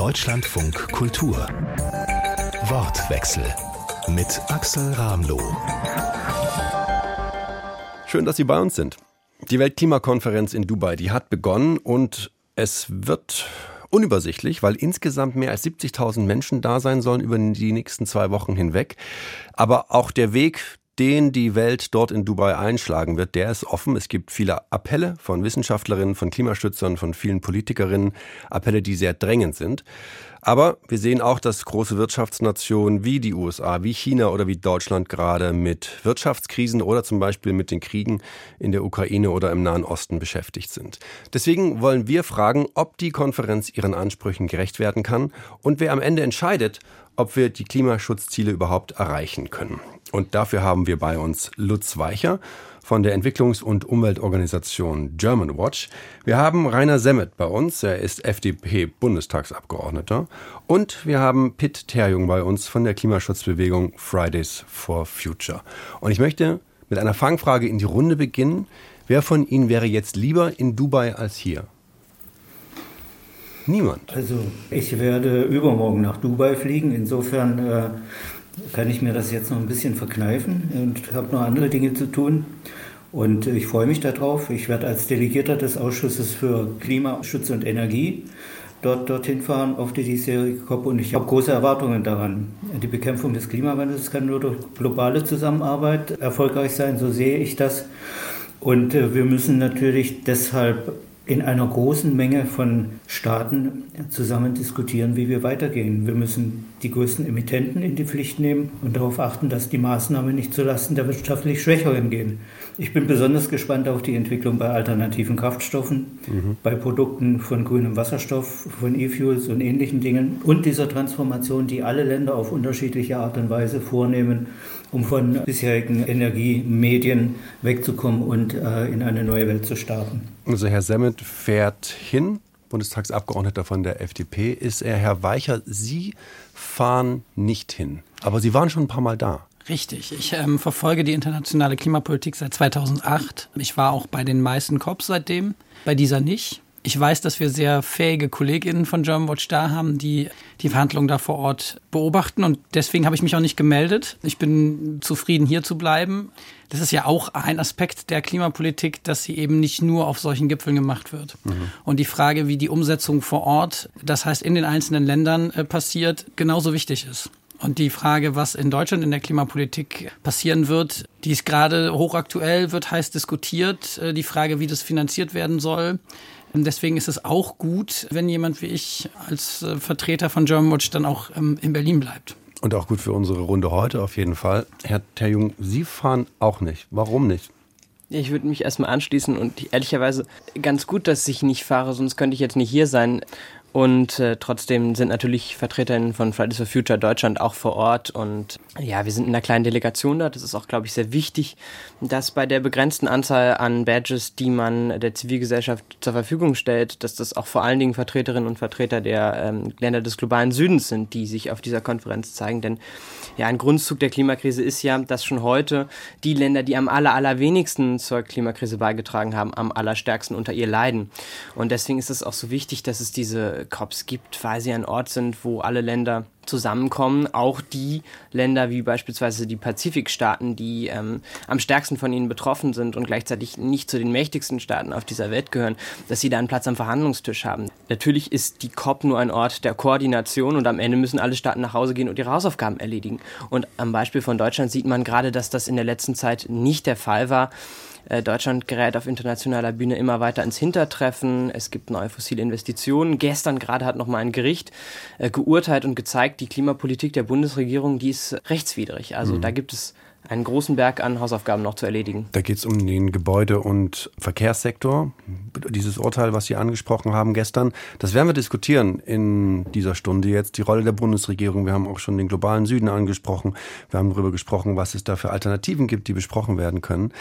Deutschlandfunk Kultur. Wortwechsel mit Axel Ramloh. Schön, dass Sie bei uns sind. Die Weltklimakonferenz in Dubai, die hat begonnen und es wird unübersichtlich, weil insgesamt mehr als 70.000 Menschen da sein sollen über die nächsten zwei Wochen hinweg. Aber auch der Weg, den die Welt dort in Dubai einschlagen wird, der ist offen. Es gibt viele Appelle von Wissenschaftlerinnen, von Klimaschützern, von vielen Politikerinnen, Appelle, die sehr drängend sind. Aber wir sehen auch, dass große Wirtschaftsnationen wie die USA, wie China oder wie Deutschland gerade mit Wirtschaftskrisen oder zum Beispiel mit den Kriegen in der Ukraine oder im Nahen Osten beschäftigt sind. Deswegen wollen wir fragen, ob die Konferenz ihren Ansprüchen gerecht werden kann und wer am Ende entscheidet, ob wir die Klimaschutzziele überhaupt erreichen können. Und dafür haben wir bei uns Lutz Weicher von der Entwicklungs- und Umweltorganisation German Watch. Wir haben Rainer Semmet bei uns, er ist FDP-Bundestagsabgeordneter. Und wir haben Pitt Terjung bei uns von der Klimaschutzbewegung Fridays for Future. Und ich möchte mit einer Fangfrage in die Runde beginnen. Wer von Ihnen wäre jetzt lieber in Dubai als hier? Niemand. Also ich werde übermorgen nach Dubai fliegen. Insofern äh, kann ich mir das jetzt noch ein bisschen verkneifen und habe noch andere Dinge zu tun. Und ich freue mich darauf. Ich werde als Delegierter des Ausschusses für Klimaschutz und Energie dort dorthin fahren auf die diesjährige COP und ich habe große Erwartungen daran. Die Bekämpfung des Klimawandels kann nur durch globale Zusammenarbeit erfolgreich sein, so sehe ich das. Und äh, wir müssen natürlich deshalb in einer großen Menge von Staaten zusammen diskutieren, wie wir weitergehen. Wir müssen die größten Emittenten in die Pflicht nehmen und darauf achten, dass die Maßnahmen nicht zulasten der wirtschaftlich Schwächeren gehen. Ich bin besonders gespannt auf die Entwicklung bei alternativen Kraftstoffen, mhm. bei Produkten von grünem Wasserstoff, von E-Fuels und ähnlichen Dingen und dieser Transformation, die alle Länder auf unterschiedliche Art und Weise vornehmen, um von bisherigen Energiemedien wegzukommen und äh, in eine neue Welt zu starten. Also Herr Semmet fährt hin, Bundestagsabgeordneter von der FDP ist er. Herr Weicher, Sie fahren nicht hin, aber Sie waren schon ein paar Mal da. Richtig. Ich ähm, verfolge die internationale Klimapolitik seit 2008. Ich war auch bei den meisten COPs seitdem, bei dieser nicht. Ich weiß, dass wir sehr fähige Kolleginnen von Germanwatch da haben, die die Verhandlungen da vor Ort beobachten. Und deswegen habe ich mich auch nicht gemeldet. Ich bin zufrieden, hier zu bleiben. Das ist ja auch ein Aspekt der Klimapolitik, dass sie eben nicht nur auf solchen Gipfeln gemacht wird. Mhm. Und die Frage, wie die Umsetzung vor Ort, das heißt in den einzelnen Ländern äh, passiert, genauso wichtig ist. Und die Frage, was in Deutschland in der Klimapolitik passieren wird, die ist gerade hochaktuell, wird heiß diskutiert. Äh, die Frage, wie das finanziert werden soll. Und deswegen ist es auch gut, wenn jemand wie ich als äh, Vertreter von Germanwatch dann auch ähm, in Berlin bleibt. Und auch gut für unsere Runde heute auf jeden Fall. Herr Terjung, Sie fahren auch nicht. Warum nicht? Ich würde mich erstmal anschließen und ehrlicherweise ganz gut, dass ich nicht fahre, sonst könnte ich jetzt nicht hier sein. Und äh, trotzdem sind natürlich VertreterInnen von Fridays for Future Deutschland auch vor Ort. Und ja, wir sind in einer kleinen Delegation da. Das ist auch, glaube ich, sehr wichtig, dass bei der begrenzten Anzahl an Badges, die man der Zivilgesellschaft zur Verfügung stellt, dass das auch vor allen Dingen Vertreterinnen und Vertreter der ähm, Länder des globalen Südens sind, die sich auf dieser Konferenz zeigen. Denn ja, ein Grundzug der Klimakrise ist ja, dass schon heute die Länder, die am aller, allerwenigsten zur Klimakrise beigetragen haben, am allerstärksten unter ihr leiden. Und deswegen ist es auch so wichtig, dass es diese COPs gibt, weil sie ein Ort sind, wo alle Länder zusammenkommen, auch die Länder wie beispielsweise die Pazifikstaaten, die ähm, am stärksten von ihnen betroffen sind und gleichzeitig nicht zu den mächtigsten Staaten auf dieser Welt gehören, dass sie da einen Platz am Verhandlungstisch haben. Natürlich ist die COP nur ein Ort der Koordination und am Ende müssen alle Staaten nach Hause gehen und ihre Hausaufgaben erledigen. Und am Beispiel von Deutschland sieht man gerade, dass das in der letzten Zeit nicht der Fall war. Äh, Deutschland gerät auf internationaler Bühne immer weiter ins Hintertreffen. Es gibt neue fossile Investitionen. Gestern gerade hat nochmal ein Gericht äh, geurteilt und gezeigt, die Klimapolitik der Bundesregierung, die ist rechtswidrig. Also mhm. da gibt es einen großen Berg an Hausaufgaben noch zu erledigen. Da geht es um den Gebäude- und Verkehrssektor. Dieses Urteil, was Sie angesprochen haben gestern, das werden wir diskutieren in dieser Stunde jetzt. Die Rolle der Bundesregierung. Wir haben auch schon den globalen Süden angesprochen. Wir haben darüber gesprochen, was es da für Alternativen gibt, die besprochen werden können.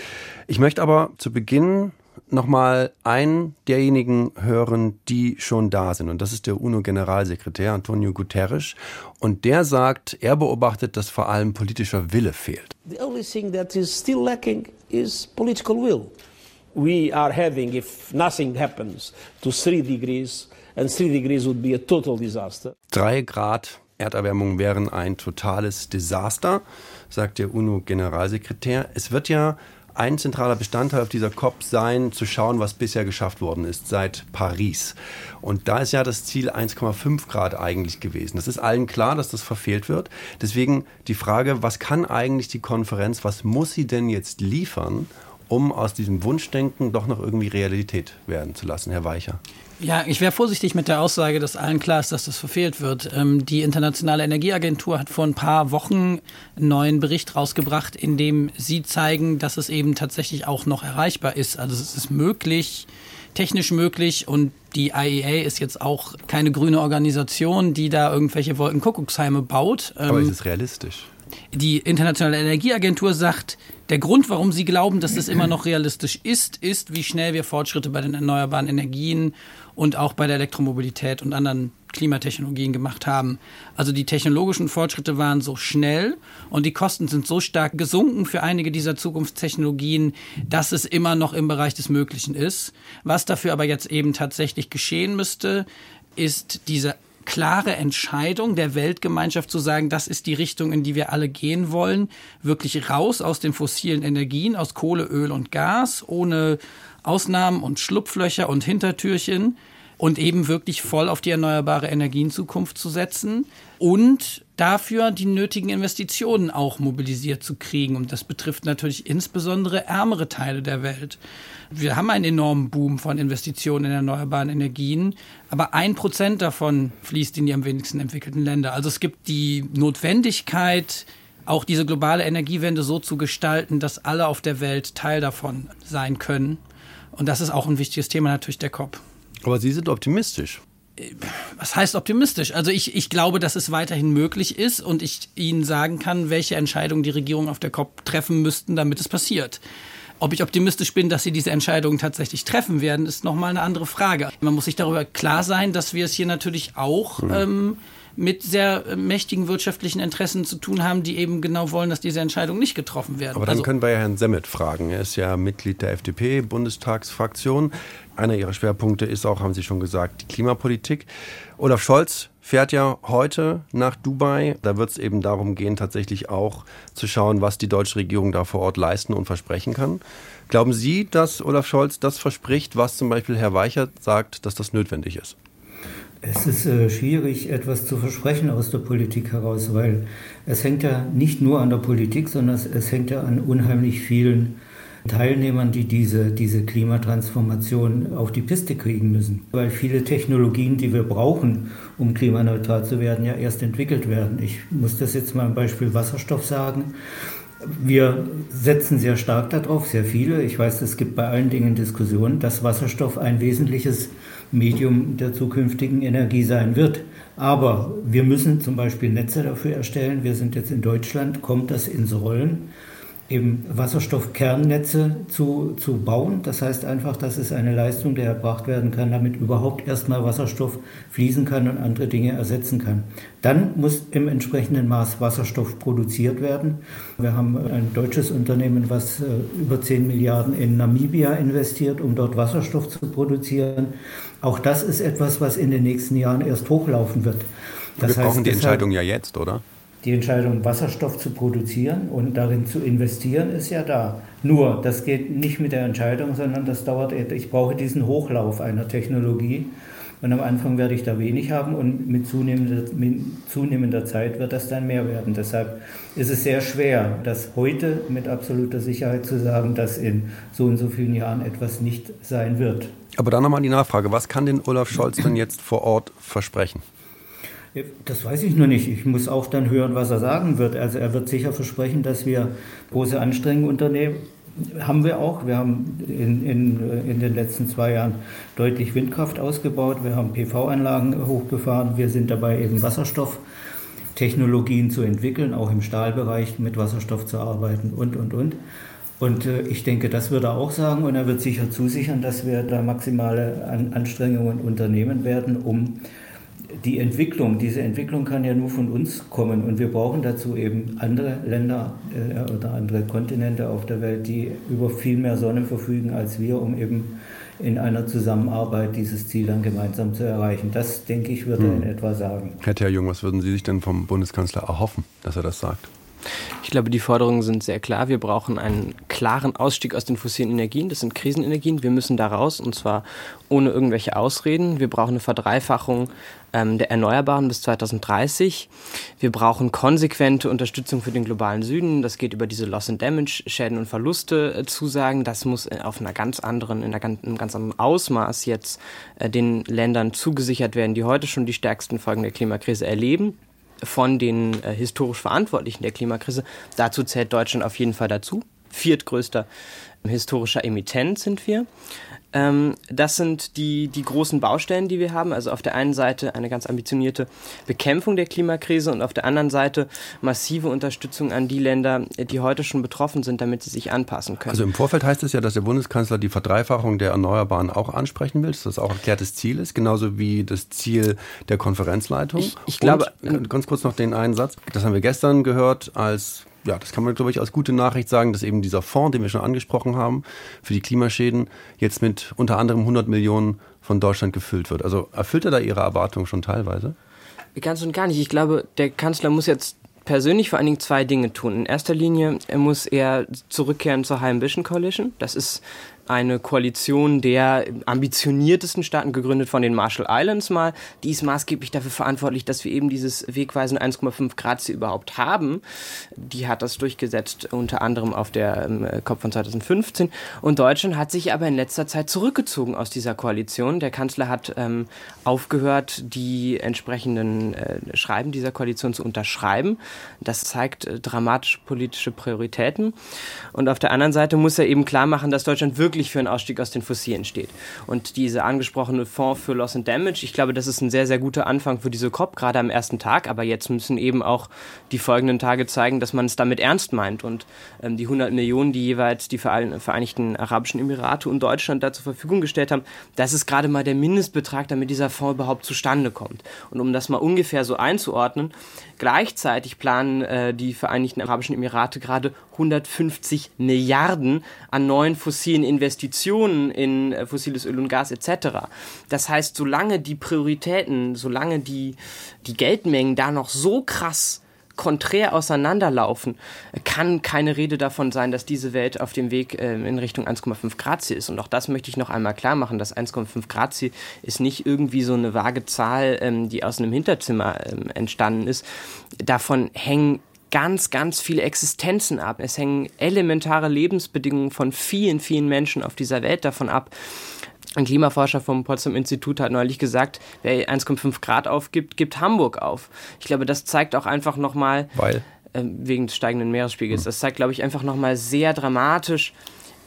Ich möchte aber zu Beginn nochmal einen derjenigen hören, die schon da sind. Und das ist der UNO-Generalsekretär Antonio Guterres. Und der sagt, er beobachtet, dass vor allem politischer Wille fehlt. The only thing that is still lacking is political will. We are having, if nothing happens, to three degrees and three degrees would be a total disaster. Drei Grad Erderwärmung wären ein totales Desaster, sagt der UNO-Generalsekretär. Es wird ja ein zentraler Bestandteil auf dieser COP sein, zu schauen, was bisher geschafft worden ist seit Paris. Und da ist ja das Ziel 1,5 Grad eigentlich gewesen. Das ist allen klar, dass das verfehlt wird. Deswegen die Frage, was kann eigentlich die Konferenz, was muss sie denn jetzt liefern, um aus diesem Wunschdenken doch noch irgendwie Realität werden zu lassen, Herr Weicher? Ja, ich wäre vorsichtig mit der Aussage, dass allen klar ist, dass das verfehlt wird. Ähm, die Internationale Energieagentur hat vor ein paar Wochen einen neuen Bericht rausgebracht, in dem sie zeigen, dass es eben tatsächlich auch noch erreichbar ist. Also es ist möglich, technisch möglich und die IEA ist jetzt auch keine grüne Organisation, die da irgendwelche Wolkenkuckucksheime baut. Aber ähm, ist es realistisch? Die Internationale Energieagentur sagt, der Grund, warum sie glauben, dass es immer noch realistisch ist, ist, wie schnell wir Fortschritte bei den erneuerbaren Energien und auch bei der Elektromobilität und anderen Klimatechnologien gemacht haben. Also die technologischen Fortschritte waren so schnell und die Kosten sind so stark gesunken für einige dieser Zukunftstechnologien, dass es immer noch im Bereich des Möglichen ist. Was dafür aber jetzt eben tatsächlich geschehen müsste, ist diese klare Entscheidung der Weltgemeinschaft zu sagen, das ist die Richtung, in die wir alle gehen wollen, wirklich raus aus den fossilen Energien, aus Kohle, Öl und Gas, ohne Ausnahmen und Schlupflöcher und Hintertürchen und eben wirklich voll auf die erneuerbare Energienzukunft zu setzen und dafür die nötigen Investitionen auch mobilisiert zu kriegen. Und das betrifft natürlich insbesondere ärmere Teile der Welt. Wir haben einen enormen Boom von Investitionen in erneuerbaren Energien, aber ein Prozent davon fließt in die am wenigsten entwickelten Länder. Also es gibt die Notwendigkeit, auch diese globale Energiewende so zu gestalten, dass alle auf der Welt Teil davon sein können. Und das ist auch ein wichtiges Thema natürlich der COP. Aber Sie sind optimistisch. Was heißt optimistisch? Also ich, ich glaube, dass es weiterhin möglich ist und ich Ihnen sagen kann, welche Entscheidungen die Regierungen auf der COP treffen müssten, damit es passiert. Ob ich optimistisch bin, dass sie diese Entscheidungen tatsächlich treffen werden, ist nochmal eine andere Frage. Man muss sich darüber klar sein, dass wir es hier natürlich auch mhm. ähm, mit sehr mächtigen wirtschaftlichen Interessen zu tun haben, die eben genau wollen, dass diese Entscheidungen nicht getroffen werden. Aber dann also, können wir ja Herrn Semmet fragen. Er ist ja Mitglied der FDP-Bundestagsfraktion. Einer Ihrer Schwerpunkte ist auch, haben Sie schon gesagt, die Klimapolitik. Olaf Scholz fährt ja heute nach Dubai. Da wird es eben darum gehen, tatsächlich auch zu schauen, was die deutsche Regierung da vor Ort leisten und versprechen kann. Glauben Sie, dass Olaf Scholz das verspricht, was zum Beispiel Herr Weichert sagt, dass das notwendig ist? Es ist äh, schwierig, etwas zu versprechen aus der Politik heraus, weil es hängt ja nicht nur an der Politik, sondern es, es hängt ja an unheimlich vielen Teilnehmern, die diese, diese Klimatransformation auf die Piste kriegen müssen. Weil viele Technologien, die wir brauchen, um klimaneutral zu werden, ja erst entwickelt werden. Ich muss das jetzt mal am Beispiel Wasserstoff sagen. Wir setzen sehr stark darauf, sehr viele. Ich weiß, es gibt bei allen Dingen Diskussionen, dass Wasserstoff ein wesentliches Medium der zukünftigen Energie sein wird. Aber wir müssen zum Beispiel Netze dafür erstellen. Wir sind jetzt in Deutschland, kommt das ins Rollen eben Wasserstoffkernnetze zu, zu bauen. Das heißt einfach, dass es eine Leistung, die erbracht werden kann, damit überhaupt erstmal Wasserstoff fließen kann und andere Dinge ersetzen kann. Dann muss im entsprechenden Maß Wasserstoff produziert werden. Wir haben ein deutsches Unternehmen, was äh, über 10 Milliarden in Namibia investiert, um dort Wasserstoff zu produzieren. Auch das ist etwas, was in den nächsten Jahren erst hochlaufen wird. Das Wir brauchen die Entscheidung ja jetzt, oder? Die Entscheidung, Wasserstoff zu produzieren und darin zu investieren, ist ja da. Nur, das geht nicht mit der Entscheidung, sondern das dauert, ich brauche diesen Hochlauf einer Technologie. Und am Anfang werde ich da wenig haben und mit zunehmender, mit zunehmender Zeit wird das dann mehr werden. Deshalb ist es sehr schwer, das heute mit absoluter Sicherheit zu sagen, dass in so und so vielen Jahren etwas nicht sein wird. Aber dann nochmal die Nachfrage, was kann denn Olaf Scholz denn jetzt vor Ort versprechen? Das weiß ich nur nicht. Ich muss auch dann hören, was er sagen wird. Also er wird sicher versprechen, dass wir große Anstrengungen unternehmen. Haben wir auch. Wir haben in, in, in den letzten zwei Jahren deutlich Windkraft ausgebaut. Wir haben PV-Anlagen hochgefahren. Wir sind dabei, eben Wasserstofftechnologien zu entwickeln, auch im Stahlbereich mit Wasserstoff zu arbeiten und, und, und. Und äh, ich denke, das wird er auch sagen und er wird sicher zusichern, dass wir da maximale Anstrengungen unternehmen werden, um die Entwicklung, diese Entwicklung kann ja nur von uns kommen und wir brauchen dazu eben andere Länder äh, oder andere Kontinente auf der Welt, die über viel mehr Sonne verfügen als wir, um eben in einer Zusammenarbeit dieses Ziel dann gemeinsam zu erreichen. Das, denke ich, würde hm. er in etwa sagen. Herr Terjung, was würden Sie sich denn vom Bundeskanzler erhoffen, dass er das sagt? Ich glaube, die Forderungen sind sehr klar. Wir brauchen einen klaren Ausstieg aus den fossilen Energien. Das sind Krisenenergien. Wir müssen da raus und zwar ohne irgendwelche Ausreden. Wir brauchen eine Verdreifachung ähm, der Erneuerbaren bis 2030. Wir brauchen konsequente Unterstützung für den globalen Süden. Das geht über diese Loss and Damage, Schäden und Verluste äh, Zusagen. Das muss äh, auf einer ganz anderen, in ganz, einem ganz anderen Ausmaß jetzt äh, den Ländern zugesichert werden, die heute schon die stärksten Folgen der Klimakrise erleben von den äh, historisch Verantwortlichen der Klimakrise. Dazu zählt Deutschland auf jeden Fall dazu. Viertgrößter historischer Emittent sind wir. Ähm, das sind die, die großen Baustellen, die wir haben. Also auf der einen Seite eine ganz ambitionierte Bekämpfung der Klimakrise und auf der anderen Seite massive Unterstützung an die Länder, die heute schon betroffen sind, damit sie sich anpassen können. Also im Vorfeld heißt es ja, dass der Bundeskanzler die Verdreifachung der Erneuerbaren auch ansprechen will, dass das auch erklärtes Ziel ist, genauso wie das Ziel der Konferenzleitung. Ich, ich glaube, und, ganz kurz noch den einen Satz. Das haben wir gestern gehört als ja, das kann man, glaube ich, als gute Nachricht sagen, dass eben dieser Fonds, den wir schon angesprochen haben, für die Klimaschäden jetzt mit unter anderem 100 Millionen von Deutschland gefüllt wird. Also erfüllt er da Ihre Erwartungen schon teilweise? Ganz und gar nicht. Ich glaube, der Kanzler muss jetzt persönlich vor allen Dingen zwei Dinge tun. In erster Linie muss er zurückkehren zur High Ambition Coalition. Das ist eine Koalition der ambitioniertesten Staaten, gegründet von den Marshall Islands mal. Die ist maßgeblich dafür verantwortlich, dass wir eben dieses wegweisende 1,5 Grad Ziel überhaupt haben. Die hat das durchgesetzt, unter anderem auf der ähm, COP von 2015. Und Deutschland hat sich aber in letzter Zeit zurückgezogen aus dieser Koalition. Der Kanzler hat ähm, aufgehört, die entsprechenden äh, Schreiben dieser Koalition zu unterschreiben. Das zeigt äh, dramatische politische Prioritäten. Und auf der anderen Seite muss er eben klar machen, dass Deutschland wirklich wirklich für einen Ausstieg aus den Fossilen steht. Und diese angesprochene Fonds für Loss and Damage, ich glaube, das ist ein sehr, sehr guter Anfang für diese COP, gerade am ersten Tag. Aber jetzt müssen eben auch die folgenden Tage zeigen, dass man es damit ernst meint. Und ähm, die 100 Millionen, die jeweils die Vereinigten Arabischen Emirate und Deutschland da zur Verfügung gestellt haben, das ist gerade mal der Mindestbetrag, damit dieser Fonds überhaupt zustande kommt. Und um das mal ungefähr so einzuordnen, Gleichzeitig planen äh, die Vereinigten Arabischen Emirate gerade 150 Milliarden an neuen fossilen Investitionen in äh, fossiles Öl und Gas etc. Das heißt, solange die Prioritäten, solange die, die Geldmengen da noch so krass konträr auseinanderlaufen, kann keine Rede davon sein, dass diese Welt auf dem Weg äh, in Richtung 1,5 Grad Ziel ist. Und auch das möchte ich noch einmal klar machen. Das 1,5 Grad Ziel ist nicht irgendwie so eine vage Zahl, ähm, die aus einem Hinterzimmer ähm, entstanden ist. Davon hängen ganz, ganz viele Existenzen ab. Es hängen elementare Lebensbedingungen von vielen, vielen Menschen auf dieser Welt davon ab. Ein Klimaforscher vom Potsdam Institut hat neulich gesagt, wer 1,5 Grad aufgibt, gibt Hamburg auf. Ich glaube, das zeigt auch einfach nochmal, Weil? Äh, wegen des steigenden Meeresspiegels, das zeigt, glaube ich, einfach nochmal sehr dramatisch,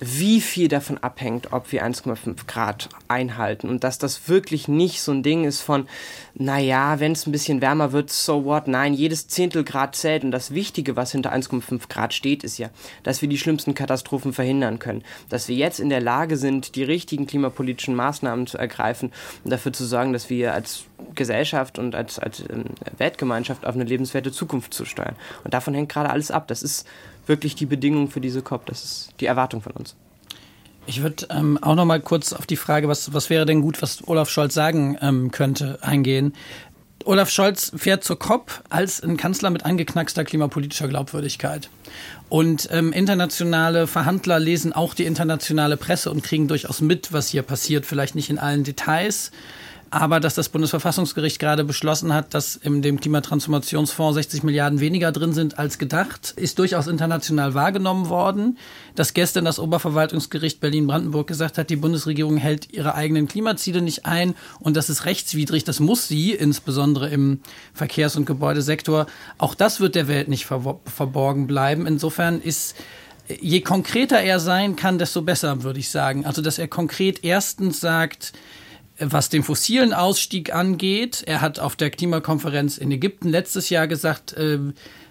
wie viel davon abhängt, ob wir 1,5 Grad einhalten und dass das wirklich nicht so ein Ding ist von, naja, wenn es ein bisschen wärmer wird, so what? Nein, jedes Zehntel Grad zählt und das Wichtige, was hinter 1,5 Grad steht, ist ja, dass wir die schlimmsten Katastrophen verhindern können, dass wir jetzt in der Lage sind, die richtigen klimapolitischen Maßnahmen zu ergreifen und dafür zu sorgen, dass wir als Gesellschaft und als, als ähm, Weltgemeinschaft auf eine lebenswerte Zukunft zu steuern. Und davon hängt gerade alles ab. Das ist wirklich die Bedingung für diese COP. Das ist die Erwartung von uns. Ich würde ähm, auch noch mal kurz auf die Frage, was, was wäre denn gut, was Olaf Scholz sagen ähm, könnte, eingehen. Olaf Scholz fährt zur COP als ein Kanzler mit angeknackster klimapolitischer Glaubwürdigkeit. Und ähm, internationale Verhandler lesen auch die internationale Presse und kriegen durchaus mit, was hier passiert. Vielleicht nicht in allen Details, aber dass das Bundesverfassungsgericht gerade beschlossen hat, dass in dem Klimatransformationsfonds 60 Milliarden weniger drin sind als gedacht, ist durchaus international wahrgenommen worden. Dass gestern das Oberverwaltungsgericht Berlin-Brandenburg gesagt hat, die Bundesregierung hält ihre eigenen Klimaziele nicht ein und das ist rechtswidrig, das muss sie, insbesondere im Verkehrs- und Gebäudesektor. Auch das wird der Welt nicht verborgen bleiben. Insofern ist je konkreter er sein kann, desto besser, würde ich sagen. Also, dass er konkret erstens sagt, was den fossilen Ausstieg angeht. Er hat auf der Klimakonferenz in Ägypten letztes Jahr gesagt, äh,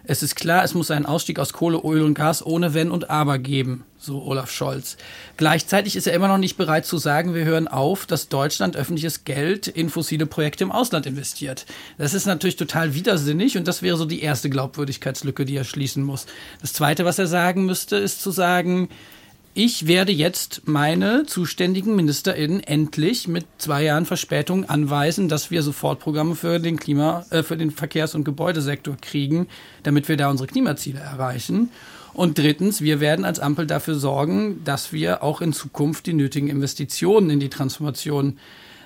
es ist klar, es muss einen Ausstieg aus Kohle, Öl und Gas ohne Wenn und Aber geben, so Olaf Scholz. Gleichzeitig ist er immer noch nicht bereit zu sagen, wir hören auf, dass Deutschland öffentliches Geld in fossile Projekte im Ausland investiert. Das ist natürlich total widersinnig und das wäre so die erste Glaubwürdigkeitslücke, die er schließen muss. Das Zweite, was er sagen müsste, ist zu sagen, ich werde jetzt meine zuständigen MinisterInnen endlich mit zwei Jahren Verspätung anweisen, dass wir Sofortprogramme für den Klima, äh, für den Verkehrs- und Gebäudesektor kriegen, damit wir da unsere Klimaziele erreichen. Und drittens, wir werden als Ampel dafür sorgen, dass wir auch in Zukunft die nötigen Investitionen in die Transformation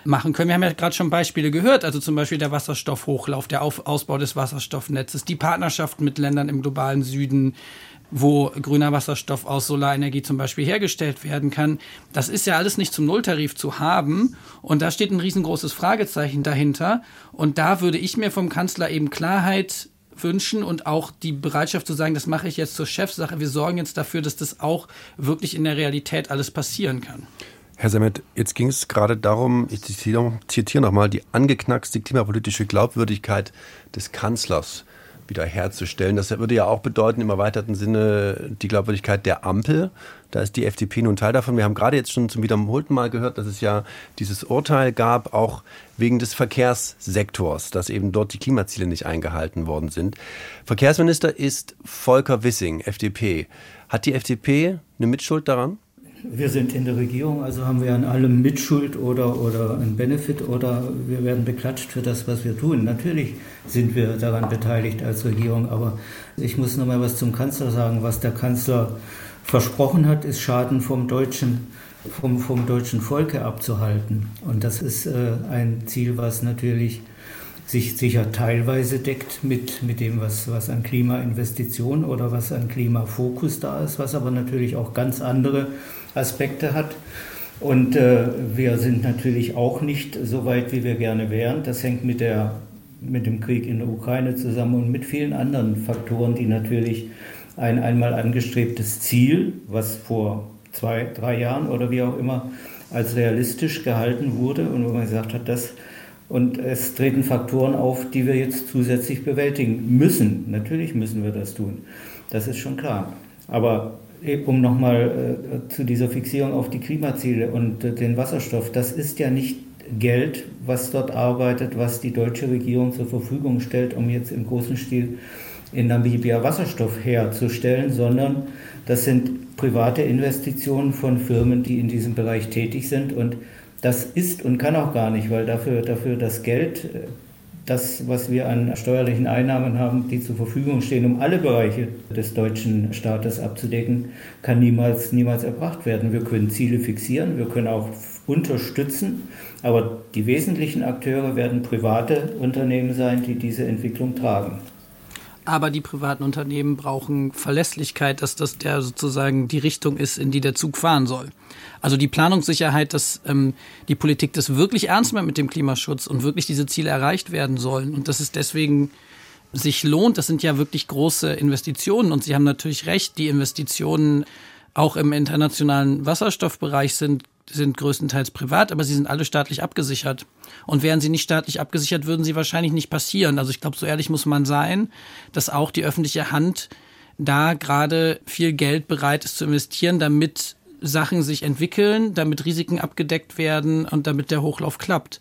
machen können. Wir haben ja gerade schon Beispiele gehört, also zum Beispiel der Wasserstoffhochlauf, der Auf Ausbau des Wasserstoffnetzes, die Partnerschaften mit Ländern im globalen Süden, wo grüner Wasserstoff aus Solarenergie zum Beispiel hergestellt werden kann. Das ist ja alles nicht zum Nulltarif zu haben. Und da steht ein riesengroßes Fragezeichen dahinter. Und da würde ich mir vom Kanzler eben Klarheit wünschen und auch die Bereitschaft zu sagen, das mache ich jetzt zur Chefsache. Wir sorgen jetzt dafür, dass das auch wirklich in der Realität alles passieren kann. Herr Semmet, jetzt ging es gerade darum, ich zitiere nochmal, die angeknackste klimapolitische Glaubwürdigkeit des Kanzlers wiederherzustellen. Das würde ja auch bedeuten, im erweiterten Sinne, die Glaubwürdigkeit der Ampel. Da ist die FDP nun Teil davon. Wir haben gerade jetzt schon zum wiederholten Mal gehört, dass es ja dieses Urteil gab, auch wegen des Verkehrssektors, dass eben dort die Klimaziele nicht eingehalten worden sind. Verkehrsminister ist Volker Wissing, FDP. Hat die FDP eine Mitschuld daran? Wir sind in der Regierung, also haben wir an allem Mitschuld oder, oder ein Benefit oder wir werden beklatscht für das, was wir tun. Natürlich sind wir daran beteiligt als Regierung, aber ich muss noch mal was zum Kanzler sagen. Was der Kanzler versprochen hat, ist Schaden vom deutschen, vom, vom deutschen Volke abzuhalten. Und das ist äh, ein Ziel, was natürlich sich sicher teilweise deckt mit, mit dem, was, was an Klimainvestitionen oder was an Klimafokus da ist, was aber natürlich auch ganz andere Aspekte hat. Und äh, wir sind natürlich auch nicht so weit, wie wir gerne wären. Das hängt mit, der, mit dem Krieg in der Ukraine zusammen und mit vielen anderen Faktoren, die natürlich ein einmal angestrebtes Ziel, was vor zwei, drei Jahren oder wie auch immer als realistisch gehalten wurde und wo man gesagt hat, das und es treten Faktoren auf, die wir jetzt zusätzlich bewältigen müssen. Natürlich müssen wir das tun. Das ist schon klar. Aber um nochmal äh, zu dieser Fixierung auf die Klimaziele und äh, den Wasserstoff, das ist ja nicht Geld, was dort arbeitet, was die deutsche Regierung zur Verfügung stellt, um jetzt im großen Stil in Namibia Wasserstoff herzustellen, sondern das sind private Investitionen von Firmen, die in diesem Bereich tätig sind. Und das ist und kann auch gar nicht, weil dafür, dafür das Geld, äh, das, was wir an steuerlichen Einnahmen haben, die zur Verfügung stehen, um alle Bereiche des deutschen Staates abzudecken, kann niemals, niemals erbracht werden. Wir können Ziele fixieren, wir können auch unterstützen, aber die wesentlichen Akteure werden private Unternehmen sein, die diese Entwicklung tragen. Aber die privaten Unternehmen brauchen Verlässlichkeit, dass das der sozusagen die Richtung ist, in die der Zug fahren soll. Also die Planungssicherheit, dass ähm, die Politik das wirklich ernst meint mit dem Klimaschutz und wirklich diese Ziele erreicht werden sollen. Und dass es deswegen sich lohnt, das sind ja wirklich große Investitionen. Und Sie haben natürlich recht, die Investitionen auch im internationalen Wasserstoffbereich sind sind größtenteils privat, aber sie sind alle staatlich abgesichert. Und wären sie nicht staatlich abgesichert, würden sie wahrscheinlich nicht passieren. Also ich glaube, so ehrlich muss man sein, dass auch die öffentliche Hand da gerade viel Geld bereit ist zu investieren, damit Sachen sich entwickeln, damit Risiken abgedeckt werden und damit der Hochlauf klappt.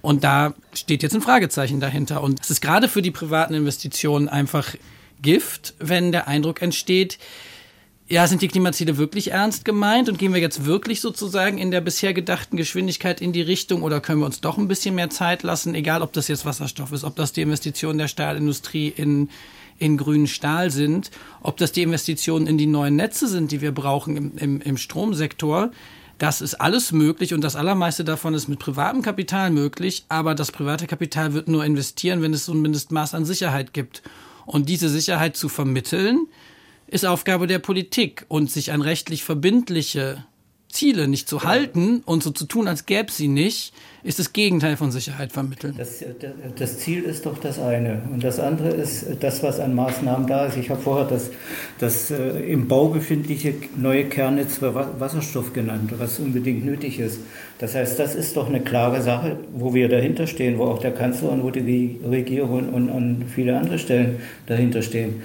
Und da steht jetzt ein Fragezeichen dahinter. Und es ist gerade für die privaten Investitionen einfach Gift, wenn der Eindruck entsteht, ja, sind die Klimaziele wirklich ernst gemeint und gehen wir jetzt wirklich sozusagen in der bisher gedachten Geschwindigkeit in die Richtung oder können wir uns doch ein bisschen mehr Zeit lassen, egal ob das jetzt Wasserstoff ist, ob das die Investitionen der Stahlindustrie in, in grünen Stahl sind, ob das die Investitionen in die neuen Netze sind, die wir brauchen im, im, im Stromsektor. Das ist alles möglich und das allermeiste davon ist mit privatem Kapital möglich, aber das private Kapital wird nur investieren, wenn es so ein Mindestmaß an Sicherheit gibt. Und diese Sicherheit zu vermitteln, ist Aufgabe der Politik und sich an rechtlich verbindliche Ziele nicht zu halten und so zu tun, als gäbe es sie nicht, ist das Gegenteil von Sicherheit vermitteln. Das, das, Ziel ist doch das eine. Und das andere ist das, was an Maßnahmen da ist. Ich habe vorher das, das äh, im Bau befindliche neue Kernnetz für Wasserstoff genannt, was unbedingt nötig ist. Das heißt, das ist doch eine klare Sache, wo wir dahinter stehen, wo auch der Kanzler und wo die Regierung und an viele andere Stellen dahinter stehen.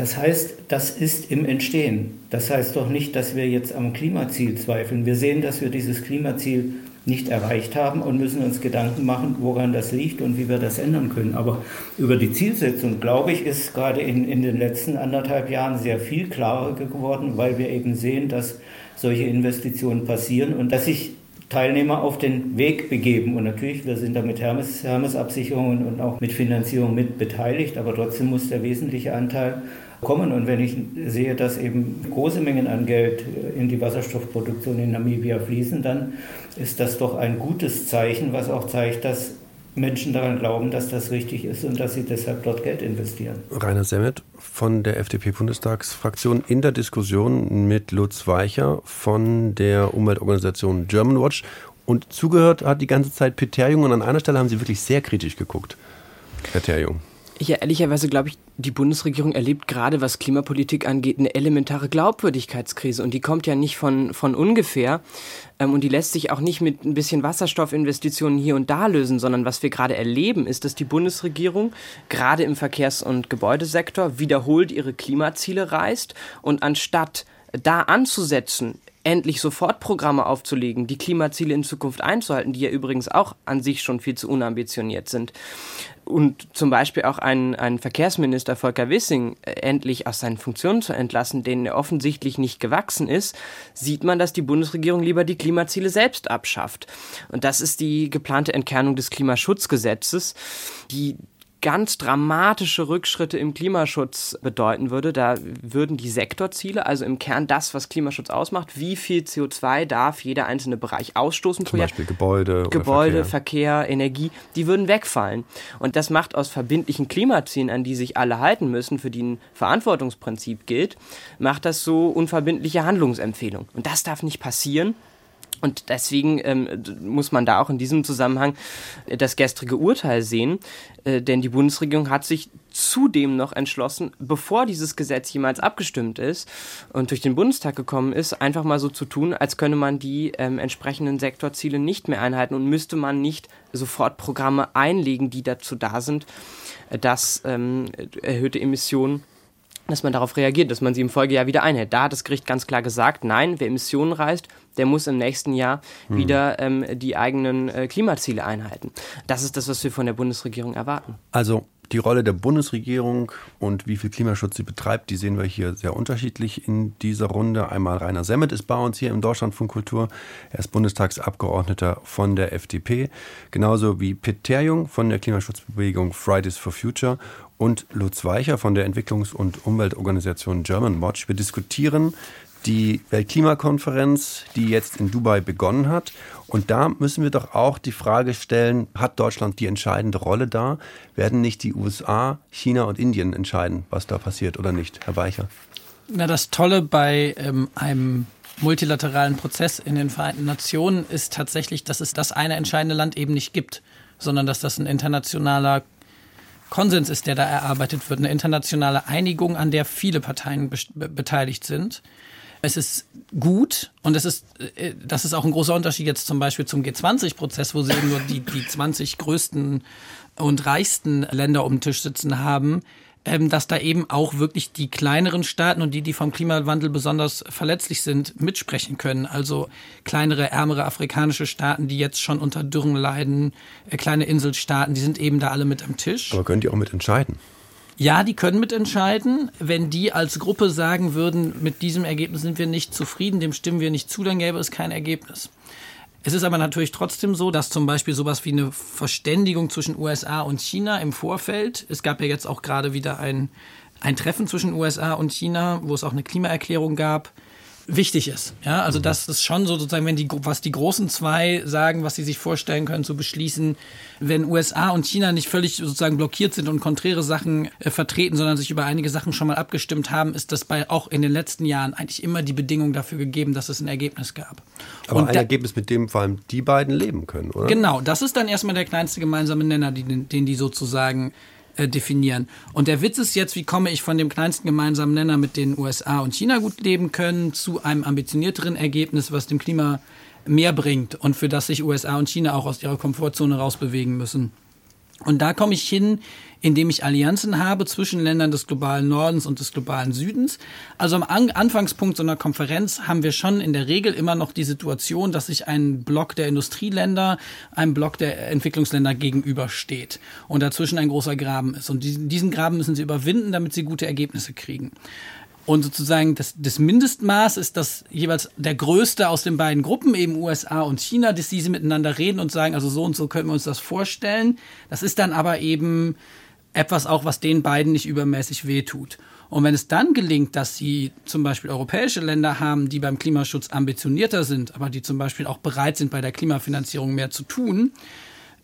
Das heißt, das ist im Entstehen. Das heißt doch nicht, dass wir jetzt am Klimaziel zweifeln. Wir sehen, dass wir dieses Klimaziel nicht erreicht haben und müssen uns Gedanken machen, woran das liegt und wie wir das ändern können. Aber über die Zielsetzung, glaube ich, ist gerade in, in den letzten anderthalb Jahren sehr viel klarer geworden, weil wir eben sehen, dass solche Investitionen passieren und dass sich Teilnehmer auf den Weg begeben. Und natürlich, wir sind da mit Hermes, Hermes-Absicherungen und auch mit Finanzierung mit beteiligt, aber trotzdem muss der wesentliche Anteil kommen. Und wenn ich sehe, dass eben große Mengen an Geld in die Wasserstoffproduktion in Namibia fließen, dann ist das doch ein gutes Zeichen, was auch zeigt, dass Menschen daran glauben, dass das richtig ist und dass sie deshalb dort Geld investieren. Rainer Semmet von der FDP-Bundestagsfraktion in der Diskussion mit Lutz Weicher von der Umweltorganisation Germanwatch. Und zugehört hat die ganze Zeit Peter Jung und an einer Stelle haben Sie wirklich sehr kritisch geguckt. Peter Jung. Ja, ehrlicherweise glaube ich, die Bundesregierung erlebt gerade, was Klimapolitik angeht, eine elementare Glaubwürdigkeitskrise. Und die kommt ja nicht von, von ungefähr. Ähm, und die lässt sich auch nicht mit ein bisschen Wasserstoffinvestitionen hier und da lösen, sondern was wir gerade erleben, ist, dass die Bundesregierung gerade im Verkehrs- und Gebäudesektor wiederholt ihre Klimaziele reißt. Und anstatt da anzusetzen, endlich Sofortprogramme aufzulegen, die Klimaziele in Zukunft einzuhalten, die ja übrigens auch an sich schon viel zu unambitioniert sind. Und zum Beispiel auch einen, einen Verkehrsminister Volker Wissing äh, endlich aus seinen Funktionen zu entlassen, denen er offensichtlich nicht gewachsen ist, sieht man, dass die Bundesregierung lieber die Klimaziele selbst abschafft. Und das ist die geplante Entkernung des Klimaschutzgesetzes, die ganz dramatische Rückschritte im Klimaschutz bedeuten würde. Da würden die Sektorziele, also im Kern das, was Klimaschutz ausmacht, wie viel CO2 darf jeder einzelne Bereich ausstoßen Zum Beispiel Gebäude, Gebäude, Verkehr. Verkehr, Energie, die würden wegfallen. Und das macht aus verbindlichen Klimazielen, an die sich alle halten müssen, für die ein Verantwortungsprinzip gilt, macht das so unverbindliche Handlungsempfehlungen. Und das darf nicht passieren. Und deswegen ähm, muss man da auch in diesem Zusammenhang äh, das gestrige Urteil sehen, äh, denn die Bundesregierung hat sich zudem noch entschlossen, bevor dieses Gesetz jemals abgestimmt ist und durch den Bundestag gekommen ist, einfach mal so zu tun, als könne man die ähm, entsprechenden Sektorziele nicht mehr einhalten und müsste man nicht sofort Programme einlegen, die dazu da sind, äh, dass ähm, erhöhte Emissionen dass man darauf reagiert, dass man sie im Folgejahr wieder einhält. Da hat das Gericht ganz klar gesagt, nein, wer Emissionen reißt, der muss im nächsten Jahr hm. wieder ähm, die eigenen äh, Klimaziele einhalten. Das ist das, was wir von der Bundesregierung erwarten. Also die Rolle der Bundesregierung und wie viel Klimaschutz sie betreibt, die sehen wir hier sehr unterschiedlich in dieser Runde. Einmal Rainer Semmet ist bei uns hier im Deutschlandfunk Kultur. Er ist Bundestagsabgeordneter von der FDP. Genauso wie Pitt Terjung von der Klimaschutzbewegung Fridays for Future und Lutz Weicher von der Entwicklungs- und Umweltorganisation German Watch. Wir diskutieren die Weltklimakonferenz, die jetzt in Dubai begonnen hat. Und da müssen wir doch auch die Frage stellen, hat Deutschland die entscheidende Rolle da? Werden nicht die USA, China und Indien entscheiden, was da passiert oder nicht, Herr Weicher? Na, das Tolle bei ähm, einem multilateralen Prozess in den Vereinten Nationen ist tatsächlich, dass es das eine entscheidende Land eben nicht gibt, sondern dass das ein internationaler Konsens ist, der da erarbeitet wird, eine internationale Einigung, an der viele Parteien be beteiligt sind. Es ist gut und es ist, äh, das ist auch ein großer Unterschied jetzt zum Beispiel zum G20-Prozess, wo sie eben nur die, die 20 größten und reichsten Länder um den Tisch sitzen haben, ähm, dass da eben auch wirklich die kleineren Staaten und die, die vom Klimawandel besonders verletzlich sind, mitsprechen können. Also kleinere, ärmere afrikanische Staaten, die jetzt schon unter Dürren leiden, äh, kleine Inselstaaten, die sind eben da alle mit am Tisch. Aber können die auch mitentscheiden? Ja, die können mitentscheiden. Wenn die als Gruppe sagen würden, mit diesem Ergebnis sind wir nicht zufrieden, dem stimmen wir nicht zu, dann gäbe es kein Ergebnis. Es ist aber natürlich trotzdem so, dass zum Beispiel sowas wie eine Verständigung zwischen USA und China im Vorfeld, es gab ja jetzt auch gerade wieder ein, ein Treffen zwischen USA und China, wo es auch eine Klimaerklärung gab, wichtig ist. Ja, also mhm. das ist schon so sozusagen, wenn die, was die großen zwei sagen, was sie sich vorstellen können zu beschließen, wenn USA und China nicht völlig sozusagen blockiert sind und konträre Sachen äh, vertreten, sondern sich über einige Sachen schon mal abgestimmt haben, ist das bei auch in den letzten Jahren eigentlich immer die Bedingung dafür gegeben, dass es ein Ergebnis gab. Aber und ein da, Ergebnis, mit dem vor allem die beiden leben können, oder? Genau, das ist dann erstmal der kleinste gemeinsame Nenner, den, den die sozusagen äh, definieren. Und der Witz ist jetzt, wie komme ich von dem kleinsten gemeinsamen Nenner, mit den USA und China gut leben können, zu einem ambitionierteren Ergebnis, was dem Klima mehr bringt und für das sich USA und China auch aus ihrer Komfortzone rausbewegen müssen. Und da komme ich hin, indem ich Allianzen habe zwischen Ländern des globalen Nordens und des globalen Südens. Also am Anfangspunkt so einer Konferenz haben wir schon in der Regel immer noch die Situation, dass sich ein Block der Industrieländer einem Block der Entwicklungsländer gegenübersteht und dazwischen ein großer Graben ist. Und diesen Graben müssen sie überwinden, damit sie gute Ergebnisse kriegen. Und sozusagen das, das Mindestmaß ist, dass jeweils der Größte aus den beiden Gruppen, eben USA und China, dass diese miteinander reden und sagen, also so und so können wir uns das vorstellen. Das ist dann aber eben etwas auch, was den beiden nicht übermäßig wehtut. Und wenn es dann gelingt, dass sie zum Beispiel europäische Länder haben, die beim Klimaschutz ambitionierter sind, aber die zum Beispiel auch bereit sind, bei der Klimafinanzierung mehr zu tun,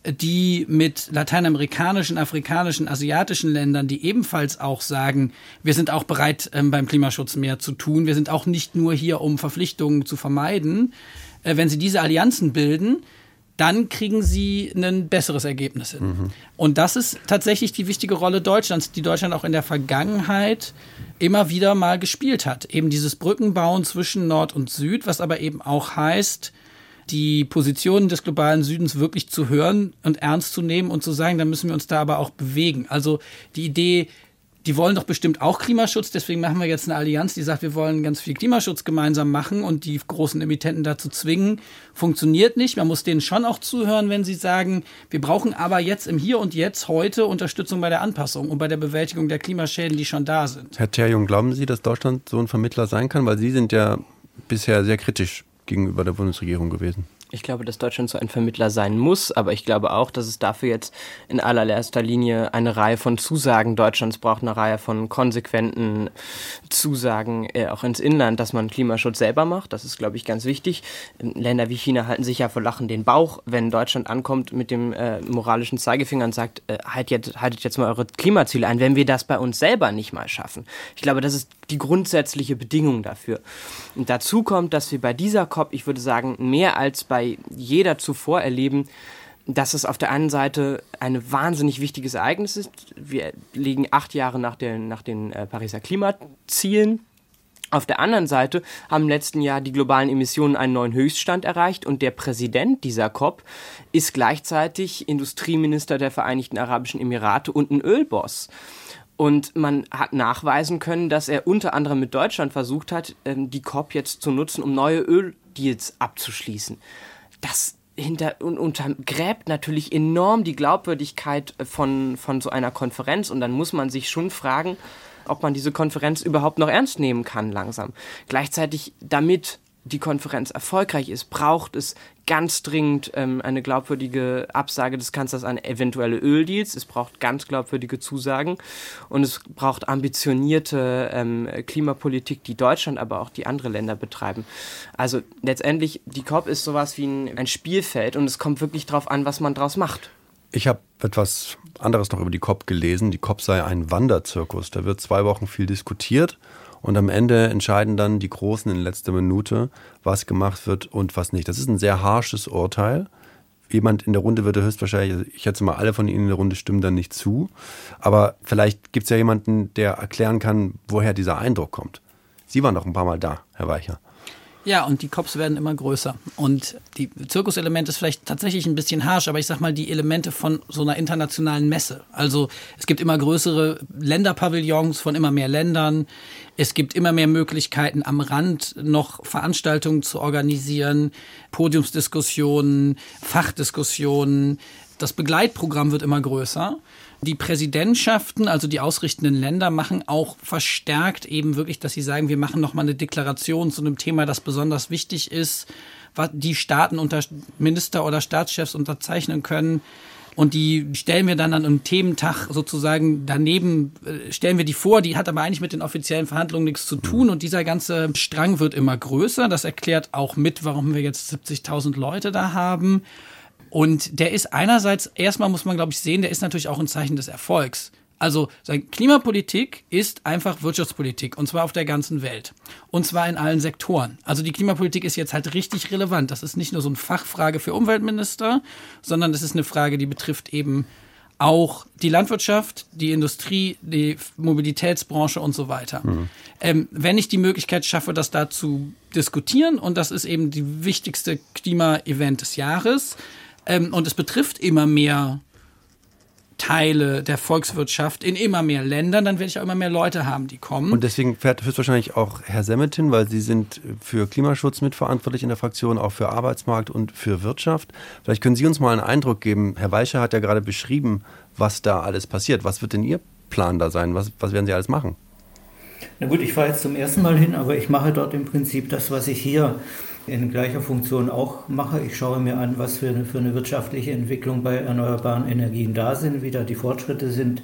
die mit lateinamerikanischen, afrikanischen, asiatischen Ländern, die ebenfalls auch sagen, wir sind auch bereit, ähm, beim Klimaschutz mehr zu tun. Wir sind auch nicht nur hier, um Verpflichtungen zu vermeiden. Äh, wenn sie diese Allianzen bilden, dann kriegen sie ein besseres Ergebnis hin. Mhm. Und das ist tatsächlich die wichtige Rolle Deutschlands, die Deutschland auch in der Vergangenheit immer wieder mal gespielt hat. Eben dieses Brückenbauen zwischen Nord und Süd, was aber eben auch heißt, die Positionen des globalen Südens wirklich zu hören und ernst zu nehmen und zu sagen, da müssen wir uns da aber auch bewegen. Also die Idee, die wollen doch bestimmt auch Klimaschutz, deswegen machen wir jetzt eine Allianz, die sagt, wir wollen ganz viel Klimaschutz gemeinsam machen und die großen Emittenten dazu zwingen, funktioniert nicht. Man muss denen schon auch zuhören, wenn sie sagen, wir brauchen aber jetzt im Hier und Jetzt heute Unterstützung bei der Anpassung und bei der Bewältigung der Klimaschäden, die schon da sind. Herr Terjung, glauben Sie, dass Deutschland so ein Vermittler sein kann? Weil Sie sind ja bisher sehr kritisch gegenüber der Bundesregierung gewesen. Ich glaube, dass Deutschland so ein Vermittler sein muss, aber ich glaube auch, dass es dafür jetzt in allererster Linie eine Reihe von Zusagen Deutschlands braucht, eine Reihe von konsequenten Zusagen äh, auch ins Inland, dass man Klimaschutz selber macht. Das ist, glaube ich, ganz wichtig. Länder wie China halten sich ja vor Lachen den Bauch, wenn Deutschland ankommt mit dem äh, moralischen Zeigefinger und sagt, äh, halt jetzt, haltet jetzt mal eure Klimaziele ein, wenn wir das bei uns selber nicht mal schaffen. Ich glaube, das ist die grundsätzliche Bedingung dafür. Und dazu kommt, dass wir bei dieser COP, ich würde sagen, mehr als bei jeder zuvor erleben, dass es auf der einen Seite ein wahnsinnig wichtiges Ereignis ist. Wir liegen acht Jahre nach, der, nach den äh, Pariser Klimazielen. Auf der anderen Seite haben im letzten Jahr die globalen Emissionen einen neuen Höchststand erreicht und der Präsident dieser COP ist gleichzeitig Industrieminister der Vereinigten Arabischen Emirate und ein Ölboss. Und man hat nachweisen können, dass er unter anderem mit Deutschland versucht hat, ähm, die COP jetzt zu nutzen, um neue Öldeals abzuschließen. Das hinter, untergräbt natürlich enorm die Glaubwürdigkeit von, von so einer Konferenz. Und dann muss man sich schon fragen, ob man diese Konferenz überhaupt noch ernst nehmen kann langsam. Gleichzeitig damit die Konferenz erfolgreich ist, braucht es ganz dringend ähm, eine glaubwürdige Absage des Kanzlers an eventuelle Öldeals. Es braucht ganz glaubwürdige Zusagen und es braucht ambitionierte ähm, Klimapolitik, die Deutschland, aber auch die andere Länder betreiben. Also letztendlich, die COP ist sowas wie ein, ein Spielfeld und es kommt wirklich darauf an, was man draus macht. Ich habe etwas anderes noch über die COP gelesen. Die COP sei ein Wanderzirkus. Da wird zwei Wochen viel diskutiert und am Ende entscheiden dann die Großen in letzter Minute, was gemacht wird und was nicht. Das ist ein sehr harsches Urteil. Jemand in der Runde würde höchstwahrscheinlich, ich schätze mal, alle von Ihnen in der Runde stimmen dann nicht zu. Aber vielleicht gibt es ja jemanden, der erklären kann, woher dieser Eindruck kommt. Sie waren doch ein paar Mal da, Herr Weicher. Ja, und die Cops werden immer größer. Und die Zirkuselement ist vielleicht tatsächlich ein bisschen harsch, aber ich sag mal, die Elemente von so einer internationalen Messe. Also es gibt immer größere Länderpavillons von immer mehr Ländern. Es gibt immer mehr Möglichkeiten, am Rand noch Veranstaltungen zu organisieren, Podiumsdiskussionen, Fachdiskussionen. Das Begleitprogramm wird immer größer. Die Präsidentschaften, also die ausrichtenden Länder, machen auch verstärkt eben wirklich, dass sie sagen, wir machen nochmal eine Deklaration zu einem Thema, das besonders wichtig ist, was die Staaten unter Minister oder Staatschefs unterzeichnen können. Und die stellen wir dann an einem Thementag sozusagen daneben, äh, stellen wir die vor, die hat aber eigentlich mit den offiziellen Verhandlungen nichts zu tun. Und dieser ganze Strang wird immer größer. Das erklärt auch mit, warum wir jetzt 70.000 Leute da haben. Und der ist einerseits, erstmal muss man, glaube ich, sehen, der ist natürlich auch ein Zeichen des Erfolgs. Also Klimapolitik ist einfach Wirtschaftspolitik und zwar auf der ganzen Welt und zwar in allen Sektoren. Also die Klimapolitik ist jetzt halt richtig relevant. Das ist nicht nur so eine Fachfrage für Umweltminister, sondern das ist eine Frage, die betrifft eben auch die Landwirtschaft, die Industrie, die Mobilitätsbranche und so weiter. Mhm. Ähm, wenn ich die Möglichkeit schaffe, das da zu diskutieren und das ist eben die wichtigste Klima-Event des Jahres, ähm, und es betrifft immer mehr Teile der Volkswirtschaft in immer mehr Ländern, dann werde ich auch immer mehr Leute haben, die kommen. Und deswegen fährt höchstwahrscheinlich auch Herr Semmet hin, weil Sie sind für Klimaschutz mitverantwortlich in der Fraktion, auch für Arbeitsmarkt und für Wirtschaft. Vielleicht können Sie uns mal einen Eindruck geben. Herr Weicher hat ja gerade beschrieben, was da alles passiert. Was wird denn Ihr Plan da sein? Was, was werden Sie alles machen? Na gut, ich fahre jetzt zum ersten Mal hin, aber ich mache dort im Prinzip das, was ich hier in gleicher Funktion auch mache. Ich schaue mir an, was für eine, für eine wirtschaftliche Entwicklung bei erneuerbaren Energien da sind, wie da die Fortschritte sind,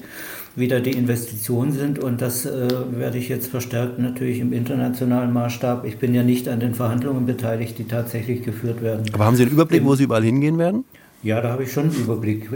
wie da die Investitionen sind. Und das äh, werde ich jetzt verstärkt natürlich im internationalen Maßstab. Ich bin ja nicht an den Verhandlungen beteiligt, die tatsächlich geführt werden. Aber haben Sie einen Überblick, wo Sie überall hingehen werden? Ja, da habe ich schon einen Überblick,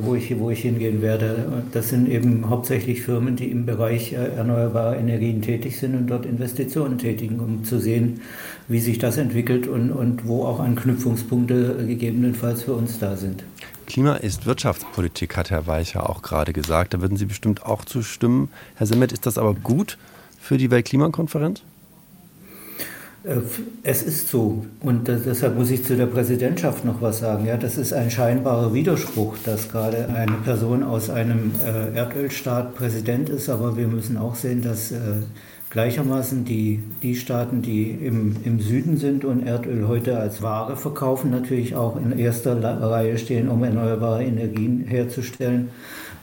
wo ich, wo ich hingehen werde. Das sind eben hauptsächlich Firmen, die im Bereich äh, erneuerbarer Energien tätig sind und dort Investitionen tätigen, um zu sehen, wie sich das entwickelt und, und wo auch Anknüpfungspunkte gegebenenfalls für uns da sind. Klima ist Wirtschaftspolitik, hat Herr Weicher auch gerade gesagt. Da würden Sie bestimmt auch zustimmen. Herr Semmet, ist das aber gut für die Weltklimakonferenz? Äh, es ist so. Und deshalb muss ich zu der Präsidentschaft noch was sagen. Ja, das ist ein scheinbarer Widerspruch, dass gerade eine Person aus einem äh, Erdölstaat Präsident ist. Aber wir müssen auch sehen, dass äh, gleichermaßen die, die Staaten, die im, im Süden sind und Erdöl heute als Ware verkaufen, natürlich auch in erster Reihe stehen, um erneuerbare Energien herzustellen,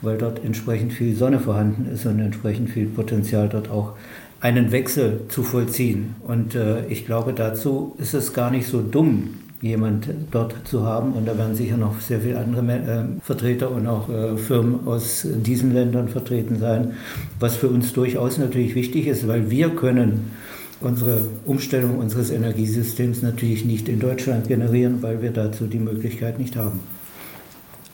weil dort entsprechend viel Sonne vorhanden ist und entsprechend viel Potenzial dort auch einen Wechsel zu vollziehen. Und äh, ich glaube, dazu ist es gar nicht so dumm, jemand dort zu haben. Und da werden sicher noch sehr viele andere äh, Vertreter und auch äh, Firmen aus diesen Ländern vertreten sein, was für uns durchaus natürlich wichtig ist, weil wir können unsere Umstellung unseres Energiesystems natürlich nicht in Deutschland generieren, weil wir dazu die Möglichkeit nicht haben.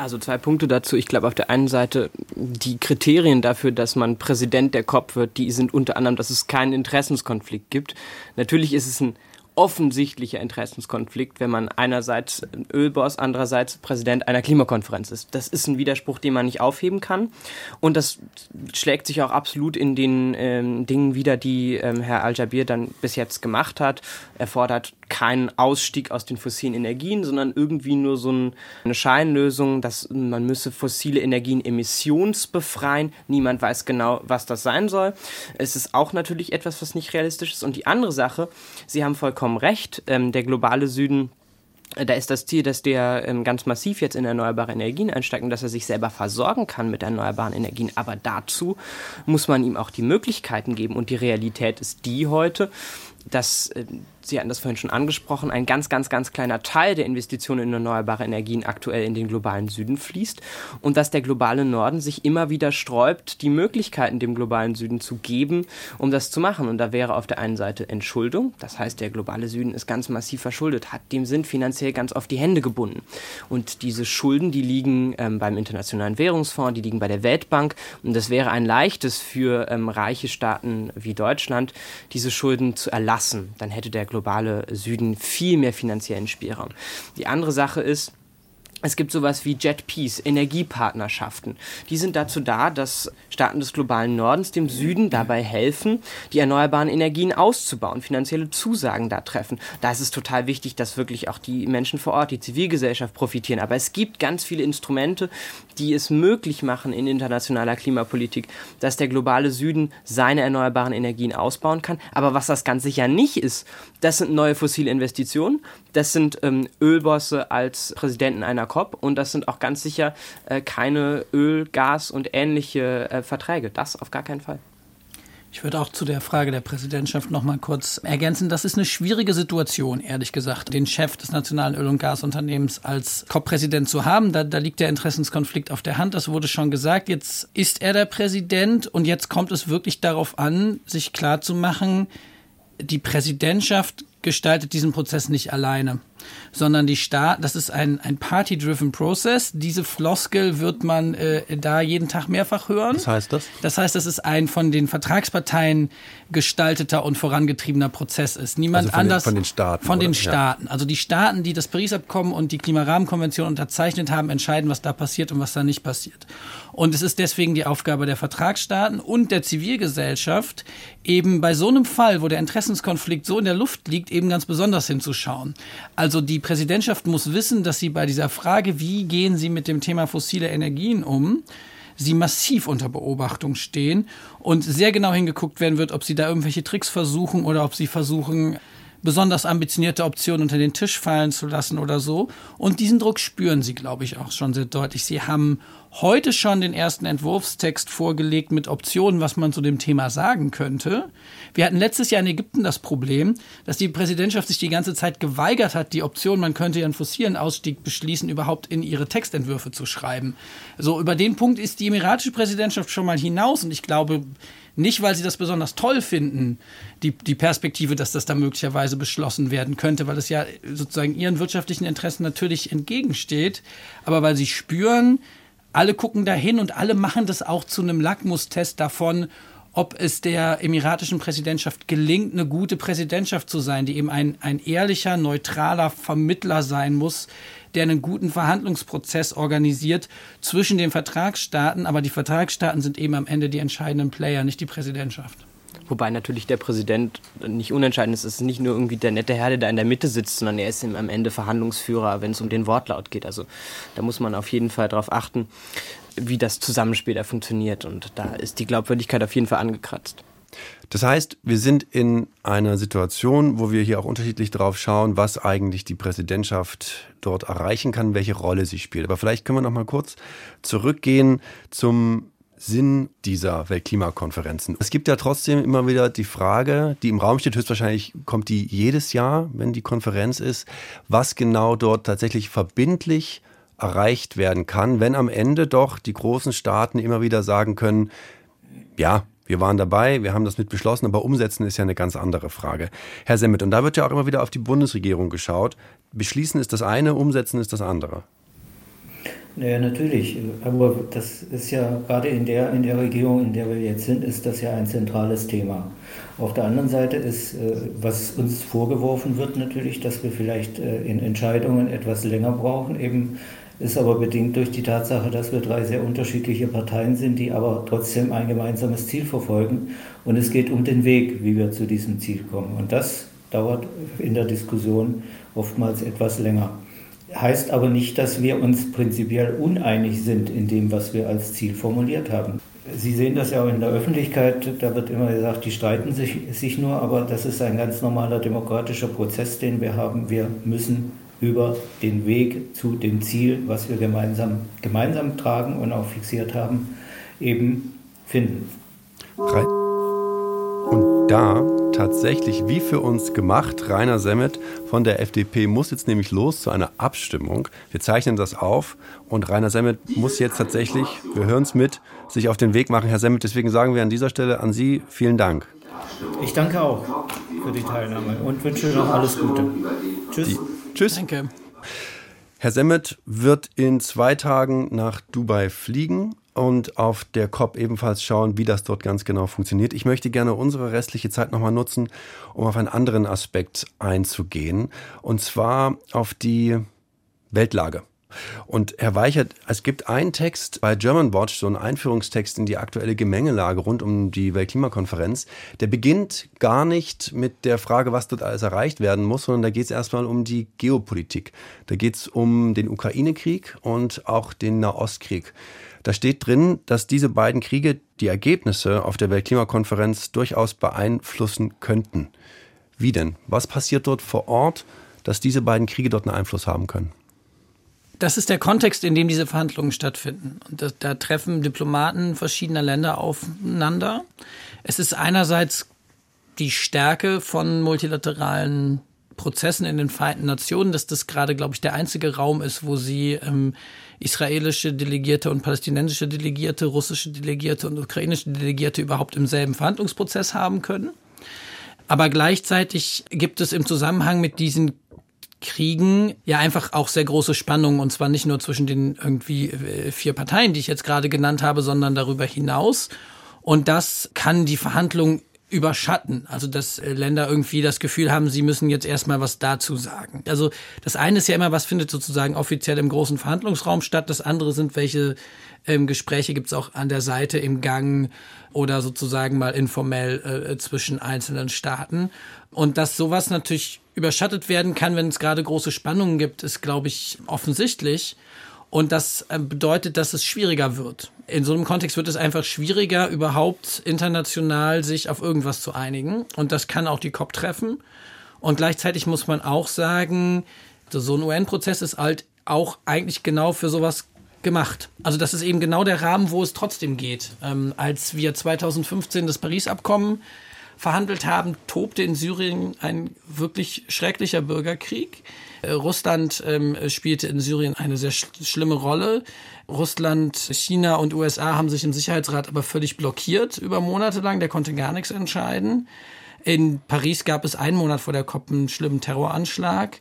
Also zwei Punkte dazu. Ich glaube auf der einen Seite die Kriterien dafür, dass man Präsident der COP wird, die sind unter anderem, dass es keinen Interessenskonflikt gibt. Natürlich ist es ein offensichtlicher Interessenskonflikt, wenn man einerseits Ölboss, andererseits Präsident einer Klimakonferenz ist. Das ist ein Widerspruch, den man nicht aufheben kann. Und das schlägt sich auch absolut in den ähm, Dingen wieder, die ähm, Herr Al-Jabir dann bis jetzt gemacht hat. Er fordert keinen Ausstieg aus den fossilen Energien, sondern irgendwie nur so ein, eine Scheinlösung, dass man müsse fossile Energien emissionsbefreien. Niemand weiß genau, was das sein soll. Es ist auch natürlich etwas, was nicht realistisch ist. Und die andere Sache, Sie haben vollkommen recht, ähm, der globale Süden äh, da ist das Ziel, dass der ähm, ganz massiv jetzt in erneuerbare Energien einsteigt und dass er sich selber versorgen kann mit erneuerbaren Energien. Aber dazu muss man ihm auch die Möglichkeiten geben. Und die Realität ist die heute, dass äh, Sie hatten das vorhin schon angesprochen, ein ganz, ganz, ganz kleiner Teil der Investitionen in erneuerbare Energien aktuell in den globalen Süden fließt und dass der globale Norden sich immer wieder sträubt, die Möglichkeiten dem globalen Süden zu geben, um das zu machen. Und da wäre auf der einen Seite Entschuldung, das heißt, der globale Süden ist ganz massiv verschuldet, hat dem sind finanziell ganz oft die Hände gebunden. Und diese Schulden, die liegen ähm, beim Internationalen Währungsfonds, die liegen bei der Weltbank und das wäre ein leichtes für ähm, reiche Staaten wie Deutschland, diese Schulden zu erlassen. Dann hätte der globale Süden viel mehr finanziellen Spielraum. Die andere Sache ist, es gibt sowas wie Jet Peace, Energiepartnerschaften. Die sind dazu da, dass Staaten des globalen Nordens dem Süden dabei helfen, die erneuerbaren Energien auszubauen, finanzielle Zusagen da treffen. Da ist es total wichtig, dass wirklich auch die Menschen vor Ort, die Zivilgesellschaft profitieren. Aber es gibt ganz viele Instrumente, die es möglich machen in internationaler Klimapolitik, dass der globale Süden seine erneuerbaren Energien ausbauen kann. Aber was das ganz sicher nicht ist, das sind neue fossile Investitionen, das sind ähm, Ölbosse als Präsidenten einer COP und das sind auch ganz sicher äh, keine Öl, Gas und ähnliche äh, Verträge. Das auf gar keinen Fall. Ich würde auch zu der Frage der Präsidentschaft noch mal kurz ergänzen. Das ist eine schwierige Situation, ehrlich gesagt, den Chef des Nationalen Öl- und Gasunternehmens als COP-Präsident zu haben. Da, da liegt der Interessenskonflikt auf der Hand. Das wurde schon gesagt. Jetzt ist er der Präsident und jetzt kommt es wirklich darauf an, sich klarzumachen, die Präsidentschaft gestaltet diesen Prozess nicht alleine sondern die Staat, das ist ein, ein Party-driven Process. Diese Floskel wird man äh, da jeden Tag mehrfach hören. Was heißt das? Das heißt, dass es ein von den Vertragsparteien gestalteter und vorangetriebener Prozess ist. Niemand also von anders. Den, von den Staaten. Von oder? den Staaten. Also die Staaten, die das Paris-Abkommen und die Klimarahmenkonvention unterzeichnet haben, entscheiden, was da passiert und was da nicht passiert. Und es ist deswegen die Aufgabe der Vertragsstaaten und der Zivilgesellschaft, eben bei so einem Fall, wo der Interessenskonflikt so in der Luft liegt, eben ganz besonders hinzuschauen. Also Also die Präsidentschaft muss wissen, dass sie bei dieser Frage, wie gehen sie mit dem Thema fossile Energien um, sie massiv unter Beobachtung stehen und sehr genau hingeguckt werden wird, ob sie da irgendwelche Tricks versuchen oder ob sie versuchen, besonders ambitionierte Optionen unter den Tisch fallen zu lassen oder so. Und diesen Druck spüren sie, glaube ich, auch schon sehr deutlich. Sie haben heute schon den ersten Entwurfstext vorgelegt mit Optionen, was man zu dem Thema sagen könnte. Wir hatten letztes Jahr in Ägypten das Problem, dass die Präsidentschaft sich die ganze Zeit geweigert hat, die Option, man könnte ihren fossilen Ausstieg beschließen, überhaupt in ihre Textentwürfe zu schreiben. So, über den Punkt ist die emiratische Präsidentschaft schon mal hinaus und ich glaube, nicht, weil sie das besonders toll finden, die, die Perspektive, dass das da möglicherweise beschlossen werden könnte, weil es ja sozusagen ihren wirtschaftlichen Interessen natürlich entgegensteht, aber weil sie spüren, alle gucken dahin und alle machen das auch zu einem Lackmustest davon, ob es der emiratischen Präsidentschaft gelingt, eine gute Präsidentschaft zu sein, die eben ein, ein ehrlicher, neutraler Vermittler sein muss, der einen guten Verhandlungsprozess organisiert zwischen den Vertragsstaaten. Aber die Vertragsstaaten sind eben am Ende die entscheidenden Player, nicht die Präsidentschaft. Wobei natürlich der Präsident nicht unentscheidend ist. Es ist nicht nur irgendwie der nette Herr, der da in der Mitte sitzt, sondern er ist am Ende Verhandlungsführer, wenn es um den Wortlaut geht. Also da muss man auf jeden Fall darauf achten, wie das Zusammenspiel da funktioniert. Und da ist die Glaubwürdigkeit auf jeden Fall angekratzt. Das heißt, wir sind in einer Situation, wo wir hier auch unterschiedlich drauf schauen, was eigentlich die Präsidentschaft dort erreichen kann, welche Rolle sie spielt. Aber vielleicht können wir noch mal kurz zurückgehen zum Sinn dieser Weltklimakonferenzen. Es gibt ja trotzdem immer wieder die Frage, die im Raum steht, höchstwahrscheinlich kommt die jedes Jahr, wenn die Konferenz ist, was genau dort tatsächlich verbindlich erreicht werden kann, wenn am Ende doch die großen Staaten immer wieder sagen können, ja, wir waren dabei, wir haben das mit beschlossen, aber umsetzen ist ja eine ganz andere Frage. Herr Semmet, und da wird ja auch immer wieder auf die Bundesregierung geschaut. Beschließen ist das eine, umsetzen ist das andere. Naja, natürlich. Aber das ist ja gerade in der, in der Regierung, in der wir jetzt sind, ist das ja ein zentrales Thema. Auf der anderen Seite ist, äh, was uns vorgeworfen wird, natürlich, dass wir vielleicht äh, in Entscheidungen etwas länger brauchen, eben ist aber bedingt durch die Tatsache, dass wir drei sehr unterschiedliche Parteien sind, die aber trotzdem ein gemeinsames Ziel verfolgen. Und es geht um den Weg, wie wir zu diesem Ziel kommen. Und das dauert in der Diskussion oftmals etwas länger. Heißt aber nicht, dass wir uns prinzipiell uneinig sind in dem, was wir als Ziel formuliert haben. Sie sehen das ja auch in der Öffentlichkeit, da wird immer gesagt, die streiten sich, sich nur, aber das ist ein ganz normaler demokratischer Prozess, den wir haben. Wir müssen über den Weg zu dem Ziel, was wir gemeinsam, gemeinsam tragen und auch fixiert haben, eben finden. Und da tatsächlich wie für uns gemacht. Rainer Semmet von der FDP muss jetzt nämlich los zu einer Abstimmung. Wir zeichnen das auf und Rainer Semmet muss jetzt tatsächlich, wir hören es mit, sich auf den Weg machen. Herr Semmet, deswegen sagen wir an dieser Stelle an Sie vielen Dank. Ich danke auch für die Teilnahme und wünsche noch alles Gute. Tschüss. Die, tschüss. Danke. Herr Semmet wird in zwei Tagen nach Dubai fliegen und auf der COP ebenfalls schauen, wie das dort ganz genau funktioniert. Ich möchte gerne unsere restliche Zeit nochmal nutzen, um auf einen anderen Aspekt einzugehen, und zwar auf die Weltlage. Und Herr Weichert, es gibt einen Text bei German Watch, so einen Einführungstext in die aktuelle Gemengelage rund um die Weltklimakonferenz. Der beginnt gar nicht mit der Frage, was dort alles erreicht werden muss, sondern da geht es erstmal um die Geopolitik. Da geht es um den Ukraine-Krieg und auch den Nahostkrieg. Da steht drin, dass diese beiden Kriege die Ergebnisse auf der Weltklimakonferenz durchaus beeinflussen könnten. Wie denn? Was passiert dort vor Ort, dass diese beiden Kriege dort einen Einfluss haben können? Das ist der Kontext, in dem diese Verhandlungen stattfinden. Und da, da treffen Diplomaten verschiedener Länder aufeinander. Es ist einerseits die Stärke von multilateralen Prozessen in den Vereinten Nationen, dass das gerade, glaube ich, der einzige Raum ist, wo sie ähm, israelische Delegierte und palästinensische Delegierte, russische Delegierte und ukrainische Delegierte überhaupt im selben Verhandlungsprozess haben können. Aber gleichzeitig gibt es im Zusammenhang mit diesen Kriegen ja einfach auch sehr große Spannungen und zwar nicht nur zwischen den irgendwie äh, vier Parteien, die ich jetzt gerade genannt habe, sondern darüber hinaus. Und das kann die Verhandlungen überschatten. Also dass äh, Länder irgendwie das Gefühl haben, sie müssen jetzt erstmal was dazu sagen. Also das eine ist ja immer, was findet sozusagen offiziell im großen Verhandlungsraum statt. Das andere sind, welche ähm, Gespräche gibt es auch an der Seite im Gang oder sozusagen mal informell äh, zwischen einzelnen Staaten. Und dass sowas natürlich überschattet werden kann, wenn es gerade große Spannungen gibt, ist, glaube ich, offensichtlich. Und das äh, bedeutet, dass es schwieriger wird. In so einem Kontext wird es einfach schwieriger, überhaupt international sich auf irgendwas zu einigen. Und das kann auch die COP treffen. Und gleichzeitig muss man auch sagen, so ein UN-Prozess ist halt auch eigentlich genau für sowas gemacht. Also das ist eben genau der Rahmen, wo es trotzdem geht. Ähm, als wir 2015 das Paris-Abkommen verhandelt haben, tobte in Syrien ein wirklich schrecklicher Bürgerkrieg. Äh, Russland ähm, spielte in Syrien eine sehr sch schlimme Rolle. Russland, China und USA haben sich im Sicherheitsrat aber völlig blockiert über Monate lang. Der konnte gar nichts entscheiden. In Paris gab es einen Monat vor der COP einen schlimmen Terroranschlag.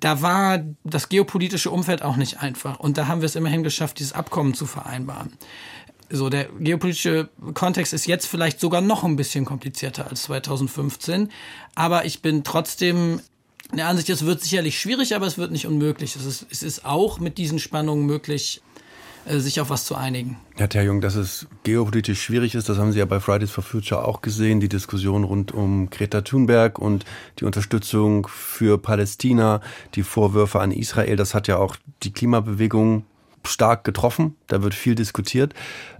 Da war das geopolitische Umfeld auch nicht einfach. Und da haben wir es immerhin geschafft, dieses Abkommen zu vereinbaren. So, der geopolitische Kontext ist jetzt vielleicht sogar noch ein bisschen komplizierter als 2015. Aber ich bin trotzdem der Ansicht, es wird sicherlich schwierig, aber es wird nicht unmöglich. Es ist, es ist auch mit diesen Spannungen möglich, äh, sich auf was zu einigen. Herr Terjung, dass es geopolitisch schwierig ist, das haben Sie ja bei Fridays for Future auch gesehen, die Diskussion rund um Greta Thunberg und die Unterstützung für Palästina, die Vorwürfe an Israel, das hat ja auch die Klimabewegung stark getroffen, da wird viel diskutiert.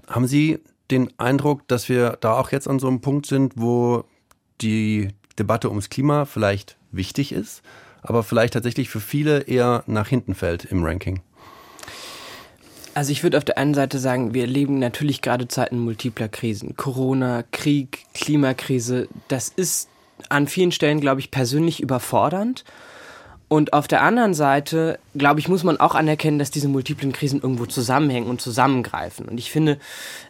Haben Sie den Eindruck, dass wir da auch jetzt an so einem Punkt sind, wo die Debatte ums Klima vielleicht wichtig ist, aber vielleicht tatsächlich für viele eher nach hinten fällt im Ranking? Also ich würde auf der einen Seite sagen, wir erleben natürlich gerade Zeiten multipler Krisen. Corona, Krieg, Klimakrise, das ist an vielen Stellen, glaube ich, persönlich überfordernd. Und auf der anderen Seite, glaube ich, muss man auch anerkennen, dass diese multiplen Krisen irgendwo zusammenhängen und zusammengreifen. Und ich finde,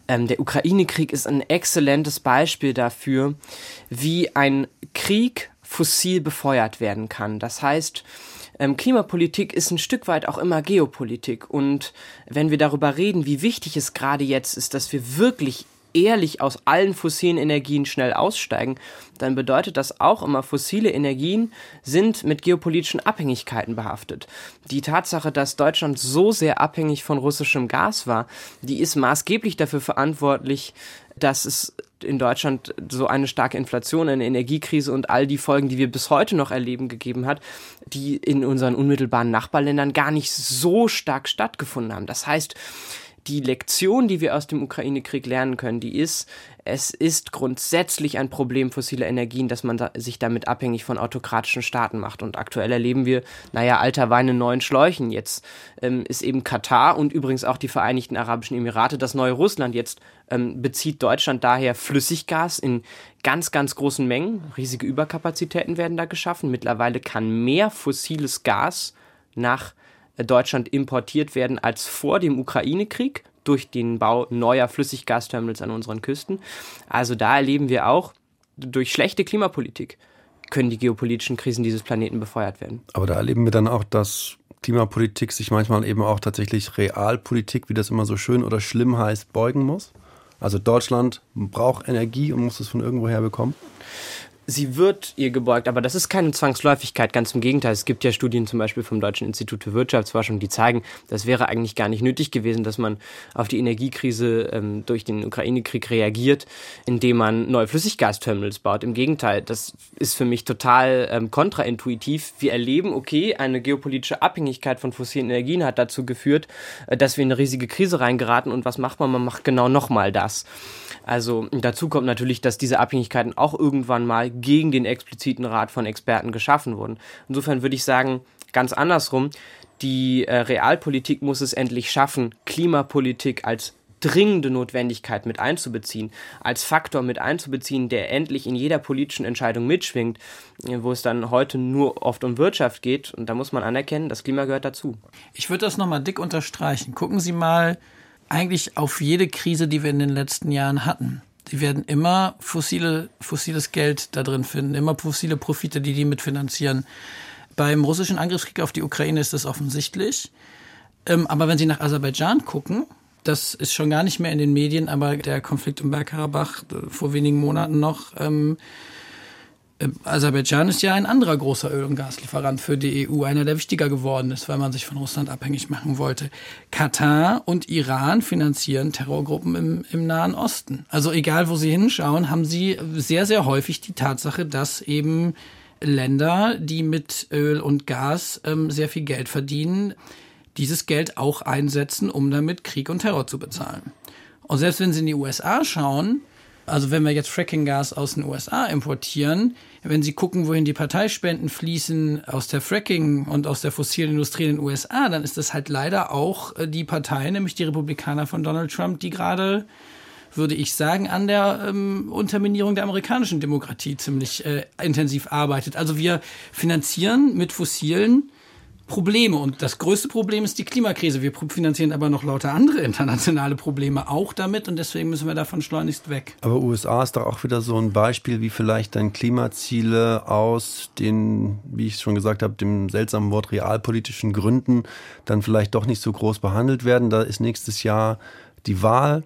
ähm, der Ukraine-Krieg ist ein exzellentes Beispiel dafür, wie ein Krieg fossil befeuert werden kann. Das heißt, ähm, Klimapolitik ist ein Stück weit auch immer Geopolitik. Und wenn wir darüber reden, wie wichtig es gerade jetzt ist, dass wir wirklich ehrlich aus allen fossilen Energien schnell aussteigen, dann bedeutet das auch immer, fossile Energien sind mit geopolitischen Abhängigkeiten behaftet. Die Tatsache, dass Deutschland so sehr abhängig von russischem Gas war, die ist maßgeblich dafür verantwortlich, dass es in Deutschland so eine starke Inflation, eine Energiekrise und all die Folgen, die wir bis heute noch erleben, gegeben hat, die in unseren unmittelbaren Nachbarländern gar nicht so stark stattgefunden haben. Das heißt, die Lektion, die wir aus dem Ukraine-Krieg lernen können, die ist, es ist grundsätzlich ein Problem fossiler Energien, dass man sich damit abhängig von autokratischen Staaten macht. Und aktuell erleben wir, naja, alter Wein in neuen Schläuchen. Jetzt ähm, ist eben Katar und übrigens auch die Vereinigten Arabischen Emirate das neue Russland. Jetzt ähm, bezieht Deutschland daher Flüssiggas in ganz, ganz großen Mengen. Riesige Überkapazitäten werden da geschaffen. Mittlerweile kann mehr fossiles Gas nach Deutschland importiert werden als vor dem Ukraine-Krieg durch den Bau neuer Flüssiggasterminals an unseren Küsten. Also da erleben wir auch, durch schlechte Klimapolitik können die geopolitischen Krisen dieses Planeten befeuert werden. Aber da erleben wir dann auch, dass Klimapolitik sich manchmal eben auch tatsächlich Realpolitik, wie das immer so schön oder schlimm heißt, beugen muss? Also Deutschland braucht Energie und muss es von irgendwoher bekommen? Sie wird ihr gebeugt, aber das ist keine Zwangsläufigkeit, ganz im Gegenteil. Es gibt ja Studien zum Beispiel vom Deutschen Institut für Wirtschaftsforschung, die zeigen, das wäre eigentlich gar nicht nötig gewesen, dass man auf die Energiekrise ähm, durch den Ukraine-Krieg reagiert, indem man neue Flüssiggasterminals baut. Im Gegenteil, das ist für mich total ähm, kontraintuitiv. Wir erleben, okay, eine geopolitische Abhängigkeit von fossilen Energien hat dazu geführt, äh, dass wir in eine riesige Krise reingeraten und was macht man? Man macht genau nochmal das. Also dazu kommt natürlich, dass diese Abhängigkeiten auch irgendwann mal gegen den expliziten Rat von Experten geschaffen wurden. Insofern würde ich sagen, ganz andersrum, die äh, Realpolitik muss es endlich schaffen, Klimapolitik als dringende Notwendigkeit mit einzubeziehen, als Faktor mit einzubeziehen, der endlich in jeder politischen Entscheidung mitschwingt, äh, wo es dann heute nur oft um Wirtschaft geht. Und da muss man anerkennen, das Klima gehört dazu. Ich würde das nochmal dick unterstreichen. Gucken Sie mal eigentlich auf jede Krise, die wir in den letzten Jahren hatten. Sie werden immer fossile, fossiles Geld da drin finden, immer fossile Profite, die die mitfinanzieren. Beim russischen Angriffskrieg auf die Ukraine ist das offensichtlich. Ähm, aber wenn Sie nach Aserbaidschan gucken, das ist schon gar nicht mehr in den Medien, aber der Konflikt um Bergkarabach äh, vor wenigen Monaten noch, ähm, äh, Aserbaidschan ist ja ein anderer großer Öl- und Gaslieferant für die EU, einer, der wichtiger geworden ist, weil man sich von Russland abhängig machen wollte. Katar und Iran finanzieren Terrorgruppen im, im Nahen Osten. Also egal, wo sie hinschauen, haben sie sehr, sehr häufig die Tatsache, dass eben Länder, die mit Öl und Gas ähm, sehr viel Geld verdienen, dieses Geld auch einsetzen, um damit Krieg und Terror zu bezahlen. Und selbst wenn Sie in die USA schauen, also wenn wir jetzt Fracking-Gas aus den USA importieren, wenn Sie gucken, wohin die Parteispenden fließen aus der Fracking und aus der fossilen Industrie in den USA, dann ist das halt leider auch äh, die Partei, nämlich die Republikaner von Donald Trump, die gerade würde ich sagen, an der ähm, Unterminierung der amerikanischen Demokratie ziemlich äh, intensiv arbeitet. Also wir finanzieren mit fossilen Probleme. Und das größte Problem ist die Klimakrise. Wir finanzieren aber noch lauter andere internationale Probleme auch damit und deswegen müssen wir davon schleunigst weg. Aber USA ist doch auch wieder so ein Beispiel, wie vielleicht dann Klimaziele aus den, wie ich schon gesagt habe, dem seltsamen Wort realpolitischen Gründen dann vielleicht doch nicht so groß behandelt werden. Da ist nächstes Jahr die Wahl.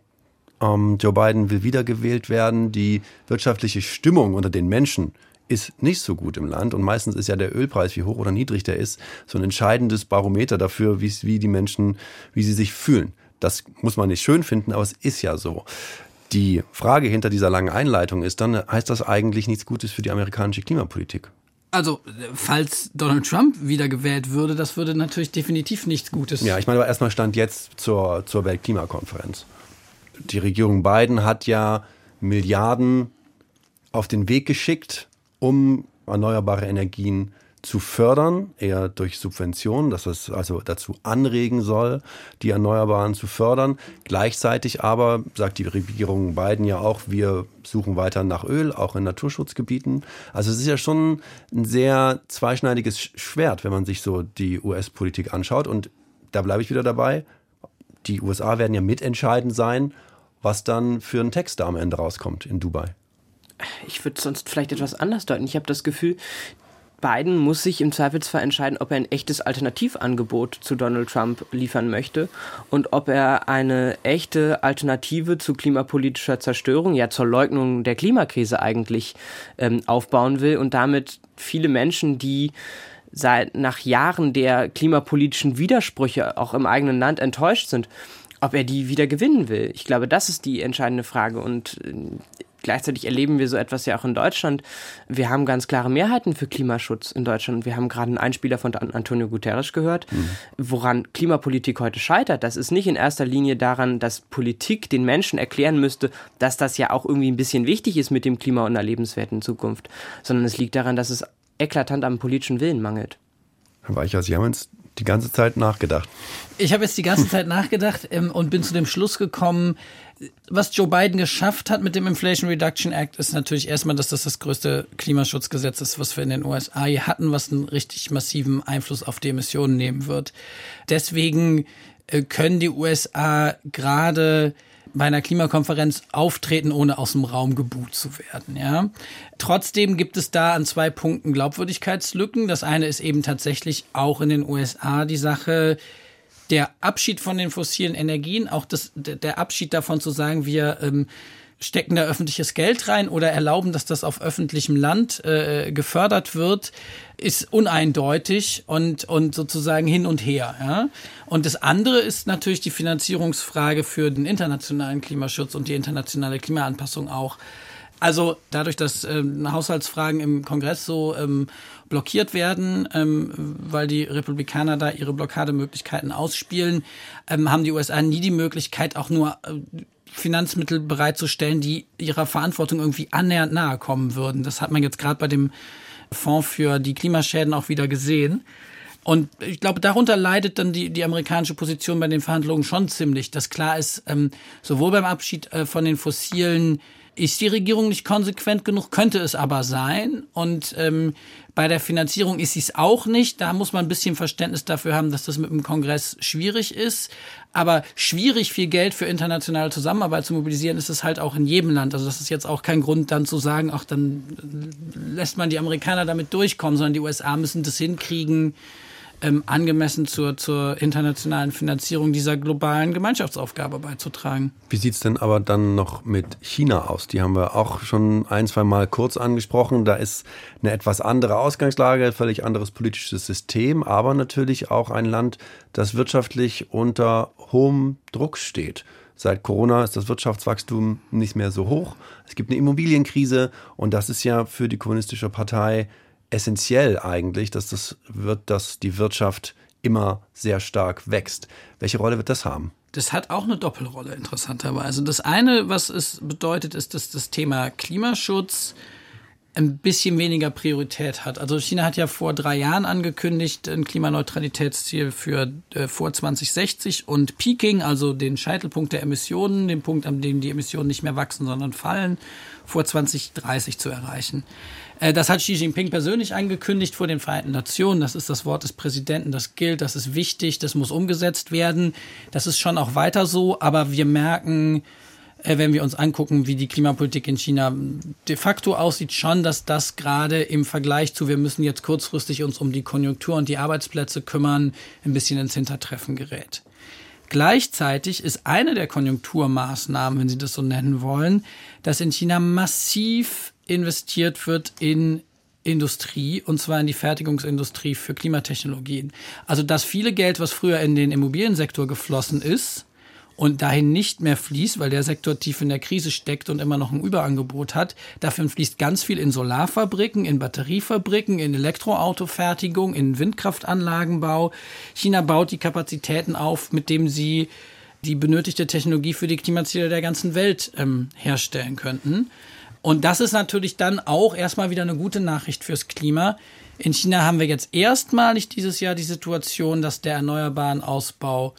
Ähm, Joe Biden will wiedergewählt werden. Die wirtschaftliche Stimmung unter den Menschen ist nicht so gut im Land und meistens ist ja der Ölpreis, wie hoch oder niedrig der ist, so ein entscheidendes Barometer dafür, wie, wie die Menschen, wie sie sich fühlen. Das muss man nicht schön finden, aber es ist ja so. Die Frage hinter dieser langen Einleitung ist dann, heißt das eigentlich nichts Gutes für die amerikanische Klimapolitik? Also, falls Donald Trump wiedergewählt würde, das würde natürlich definitiv nichts Gutes. Ja, ich meine, aber erstmal stand jetzt zur, zur Weltklimakonferenz. Die Regierung Biden hat ja Milliarden auf den Weg geschickt, um erneuerbare Energien zu fördern, eher durch Subventionen, dass es also dazu anregen soll, die Erneuerbaren zu fördern. Gleichzeitig aber sagt die Regierung Biden ja auch, wir suchen weiter nach Öl, auch in Naturschutzgebieten. Also es ist ja schon ein sehr zweischneidiges Schwert, wenn man sich so die US-Politik anschaut. Und da bleibe ich wieder dabei. Die USA werden ja mitentscheidend sein, was dann für ein Text da am Ende rauskommt in Dubai ich würde sonst vielleicht etwas anders deuten. Ich habe das Gefühl, Biden muss sich im Zweifelsfall entscheiden, ob er ein echtes Alternativangebot zu Donald Trump liefern möchte und ob er eine echte Alternative zu klimapolitischer Zerstörung, ja zur Leugnung der Klimakrise eigentlich ähm, aufbauen will und damit viele Menschen, die seit nach Jahren der klimapolitischen Widersprüche auch im eigenen Land enttäuscht sind, ob er die wieder gewinnen will. Ich glaube, das ist die entscheidende Frage. Und äh, Gleichzeitig erleben wir so etwas ja auch in Deutschland. Wir haben ganz klare Mehrheiten für Klimaschutz in Deutschland. Wir haben gerade einen Einspieler von Antonio Guterres gehört, mhm. woran Klimapolitik heute scheitert. Das ist nicht in erster Linie daran, dass Politik den Menschen erklären müsste, dass das ja auch irgendwie ein bisschen wichtig ist mit dem Klima und einer lebenswerten Zukunft, sondern es liegt daran, dass es eklatant am politischen Willen mangelt. Herr Weicher, Sie haben uns die ganze Zeit nachgedacht. Ich habe jetzt die ganze Zeit nachgedacht ähm, und bin zu dem Schluss gekommen, was Joe Biden geschafft hat mit dem Inflation Reduction Act, ist natürlich erstmal, dass das das größte Klimaschutzgesetz ist, was wir in den USA hier hatten, was einen richtig massiven Einfluss auf die Emissionen nehmen wird. Deswegen äh, können die USA gerade bei einer Klimakonferenz auftreten, ohne aus dem Raum gebuht zu werden. Ja. Trotzdem gibt es da an zwei Punkten Glaubwürdigkeitslücken. Das eine ist eben tatsächlich auch in den USA die Sache, der Abschied von den fossilen Energien, auch das, der Abschied davon zu sagen, wir ähm, stecken da öffentliches Geld rein oder erlauben, dass das auf öffentlichem Land äh, gefördert wird, ist uneindeutig und, und sozusagen hin und her. Ja? Und das andere ist natürlich die Finanzierungsfrage für den internationalen Klimaschutz und die internationale Klimaanpassung auch. Also dadurch, dass ähm, Haushaltsfragen im Kongress so ähm, blockiert werden, ähm, weil die Republikaner da ihre Blockademöglichkeiten ausspielen, ähm, haben die USA nie die Möglichkeit, auch nur äh, Finanzmittel bereitzustellen, die ihrer Verantwortung irgendwie annähernd nahe kommen würden. Das hat man jetzt gerade bei dem Fonds für die Klimaschäden auch wieder gesehen. Und ich glaube, darunter leidet dann die, die amerikanische Position bei den Verhandlungen schon ziemlich, dass klar ist, ähm, sowohl beim Abschied äh, von den fossilen ist die Regierung nicht konsequent genug, könnte es aber sein. Und ähm, bei der Finanzierung ist sie es auch nicht. Da muss man ein bisschen Verständnis dafür haben, dass das mit dem Kongress schwierig ist. Aber schwierig, viel Geld für internationale Zusammenarbeit zu mobilisieren, ist es halt auch in jedem Land. Also das ist jetzt auch kein Grund, dann zu sagen, ach, dann lässt man die Amerikaner damit durchkommen, sondern die USA müssen das hinkriegen, ähm, angemessen zur, zur internationalen Finanzierung dieser globalen Gemeinschaftsaufgabe beizutragen. Wie sieht es denn aber dann noch mit China aus? Die haben wir auch schon ein, zwei Mal kurz angesprochen. Da ist eine etwas andere Ausgangslage, völlig anderes politisches System, aber natürlich auch ein Land, das wirtschaftlich unter hohem Druck steht. Seit Corona ist das Wirtschaftswachstum nicht mehr so hoch. Es gibt eine Immobilienkrise und das ist ja für die Kommunistische Partei essentiell eigentlich, dass das wird, dass die Wirtschaft immer sehr stark wächst. Welche Rolle wird das haben? Das hat auch eine Doppelrolle, interessanterweise. Das eine, was es bedeutet, ist, dass das Thema Klimaschutz ein bisschen weniger Priorität hat. Also China hat ja vor drei Jahren angekündigt, ein Klimaneutralitätsziel für äh, vor 2060 und Peaking, also den Scheitelpunkt der Emissionen, den Punkt, an dem die Emissionen nicht mehr wachsen, sondern fallen, vor 2030 zu erreichen. Äh, das hat Xi Jinping persönlich angekündigt vor den Vereinten Nationen. Das ist das Wort des Präsidenten, das gilt, das ist wichtig, das muss umgesetzt werden. Das ist schon auch weiter so, aber wir merken, äh, wenn wir uns angucken, wie die Klimapolitik in China de facto aussieht, schon, dass das gerade im Vergleich zu, wir müssen jetzt kurzfristig uns um die Konjunktur und die Arbeitsplätze kümmern, ein bisschen ins Hintertreffen gerät. Gleichzeitig ist eine der Konjunkturmaßnahmen, wenn Sie das so nennen wollen, dass in China massiv investiert wird in Industrie und zwar in die Fertigungsindustrie für Klimatechnologien. Also das viele Geld, was früher in den Immobiliensektor geflossen ist, und dahin nicht mehr fließt, weil der Sektor tief in der Krise steckt und immer noch ein Überangebot hat. Dafür fließt ganz viel in Solarfabriken, in Batteriefabriken, in Elektroautofertigung, in Windkraftanlagenbau. China baut die Kapazitäten auf, mit dem sie die benötigte Technologie für die Klimaziele der ganzen Welt ähm, herstellen könnten. Und das ist natürlich dann auch erstmal wieder eine gute Nachricht fürs Klima. In China haben wir jetzt erstmalig dieses Jahr die Situation, dass der erneuerbaren Ausbau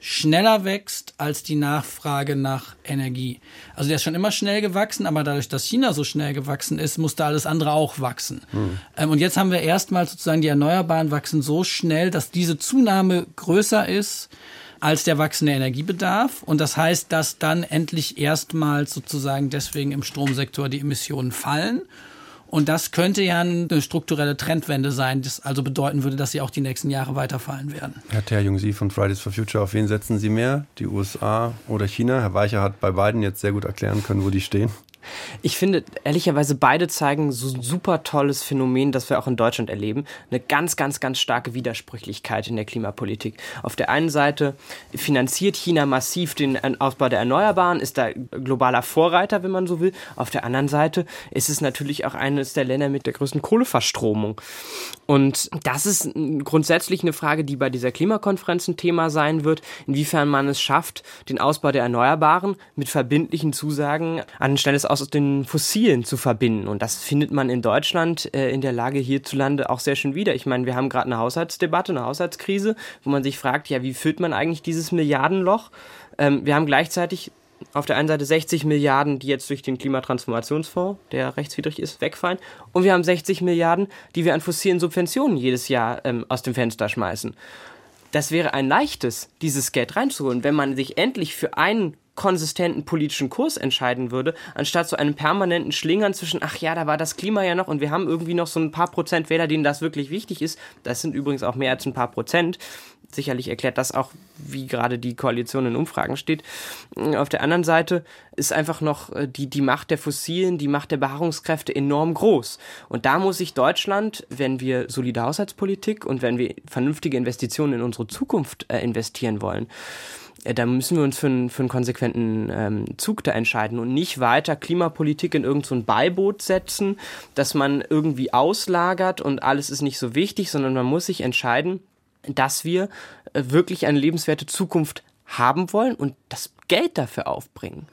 schneller wächst als die Nachfrage nach Energie. Also der ist schon immer schnell gewachsen, aber dadurch, dass China so schnell gewachsen ist, musste alles andere auch wachsen. Mhm. Und jetzt haben wir erstmal sozusagen die Erneuerbaren wachsen so schnell, dass diese Zunahme größer ist als der wachsende Energiebedarf. Und das heißt, dass dann endlich erstmals sozusagen deswegen im Stromsektor die Emissionen fallen. Und das könnte ja eine strukturelle Trendwende sein, das also bedeuten würde, dass sie auch die nächsten Jahre weiterfallen werden. Herr Terjung, Sie von Fridays for Future, auf wen setzen Sie mehr? Die USA oder China? Herr Weicher hat bei beiden jetzt sehr gut erklären können, wo die stehen. Ich finde, ehrlicherweise, beide zeigen so ein super tolles Phänomen, das wir auch in Deutschland erleben. Eine ganz, ganz, ganz starke Widersprüchlichkeit in der Klimapolitik. Auf der einen Seite finanziert China massiv den Ausbau der Erneuerbaren, ist da globaler Vorreiter, wenn man so will. Auf der anderen Seite ist es natürlich auch eines der Länder mit der größten Kohleverstromung. Und das ist grundsätzlich eine Frage, die bei dieser Klimakonferenz ein Thema sein wird, inwiefern man es schafft, den Ausbau der Erneuerbaren mit verbindlichen Zusagen anstelle aus den Fossilen zu verbinden. Und das findet man in Deutschland äh, in der Lage hierzulande auch sehr schön wieder. Ich meine, wir haben gerade eine Haushaltsdebatte, eine Haushaltskrise, wo man sich fragt, ja, wie füllt man eigentlich dieses Milliardenloch? Ähm, wir haben gleichzeitig auf der einen Seite 60 Milliarden, die jetzt durch den Klimatransformationsfonds, der rechtswidrig ist, wegfallen. Und wir haben 60 Milliarden, die wir an fossilen Subventionen jedes Jahr ähm, aus dem Fenster schmeißen. Das wäre ein leichtes, dieses Geld reinzuholen, wenn man sich endlich für einen konsistenten politischen Kurs entscheiden würde, anstatt so einem permanenten Schlingern zwischen, ach ja, da war das Klima ja noch und wir haben irgendwie noch so ein paar Prozent Wähler, denen das wirklich wichtig ist. Das sind übrigens auch mehr als ein paar Prozent. Sicherlich erklärt das auch, wie gerade die Koalition in Umfragen steht. Auf der anderen Seite ist einfach noch äh, die, die Macht der Fossilen, die Macht der Beharrungskräfte enorm groß. Und da muss sich Deutschland, wenn wir solide Haushaltspolitik und wenn wir vernünftige Investitionen in unsere Zukunft äh, investieren wollen, da müssen wir uns für einen, für einen konsequenten ähm, Zug da entscheiden und nicht weiter Klimapolitik in irgendein so Beiboot setzen, dass man irgendwie auslagert und alles ist nicht so wichtig, sondern man muss sich entscheiden, dass wir äh, wirklich eine lebenswerte Zukunft haben wollen und das Geld dafür aufbringen.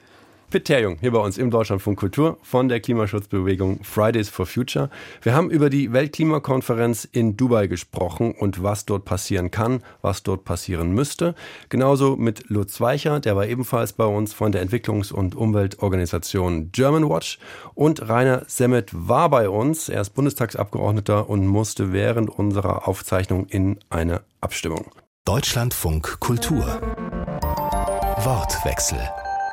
Pitt Terjung hier bei uns im Deutschlandfunk Kultur von der Klimaschutzbewegung Fridays for Future. Wir haben über die Weltklimakonferenz in Dubai gesprochen und was dort passieren kann, was dort passieren müsste. Genauso mit Lutz Weicher, der war ebenfalls bei uns von der Entwicklungs- und Umweltorganisation Germanwatch. Und Rainer Semmet war bei uns. Er ist Bundestagsabgeordneter und musste während unserer Aufzeichnung in eine Abstimmung. Deutschlandfunk Kultur Wortwechsel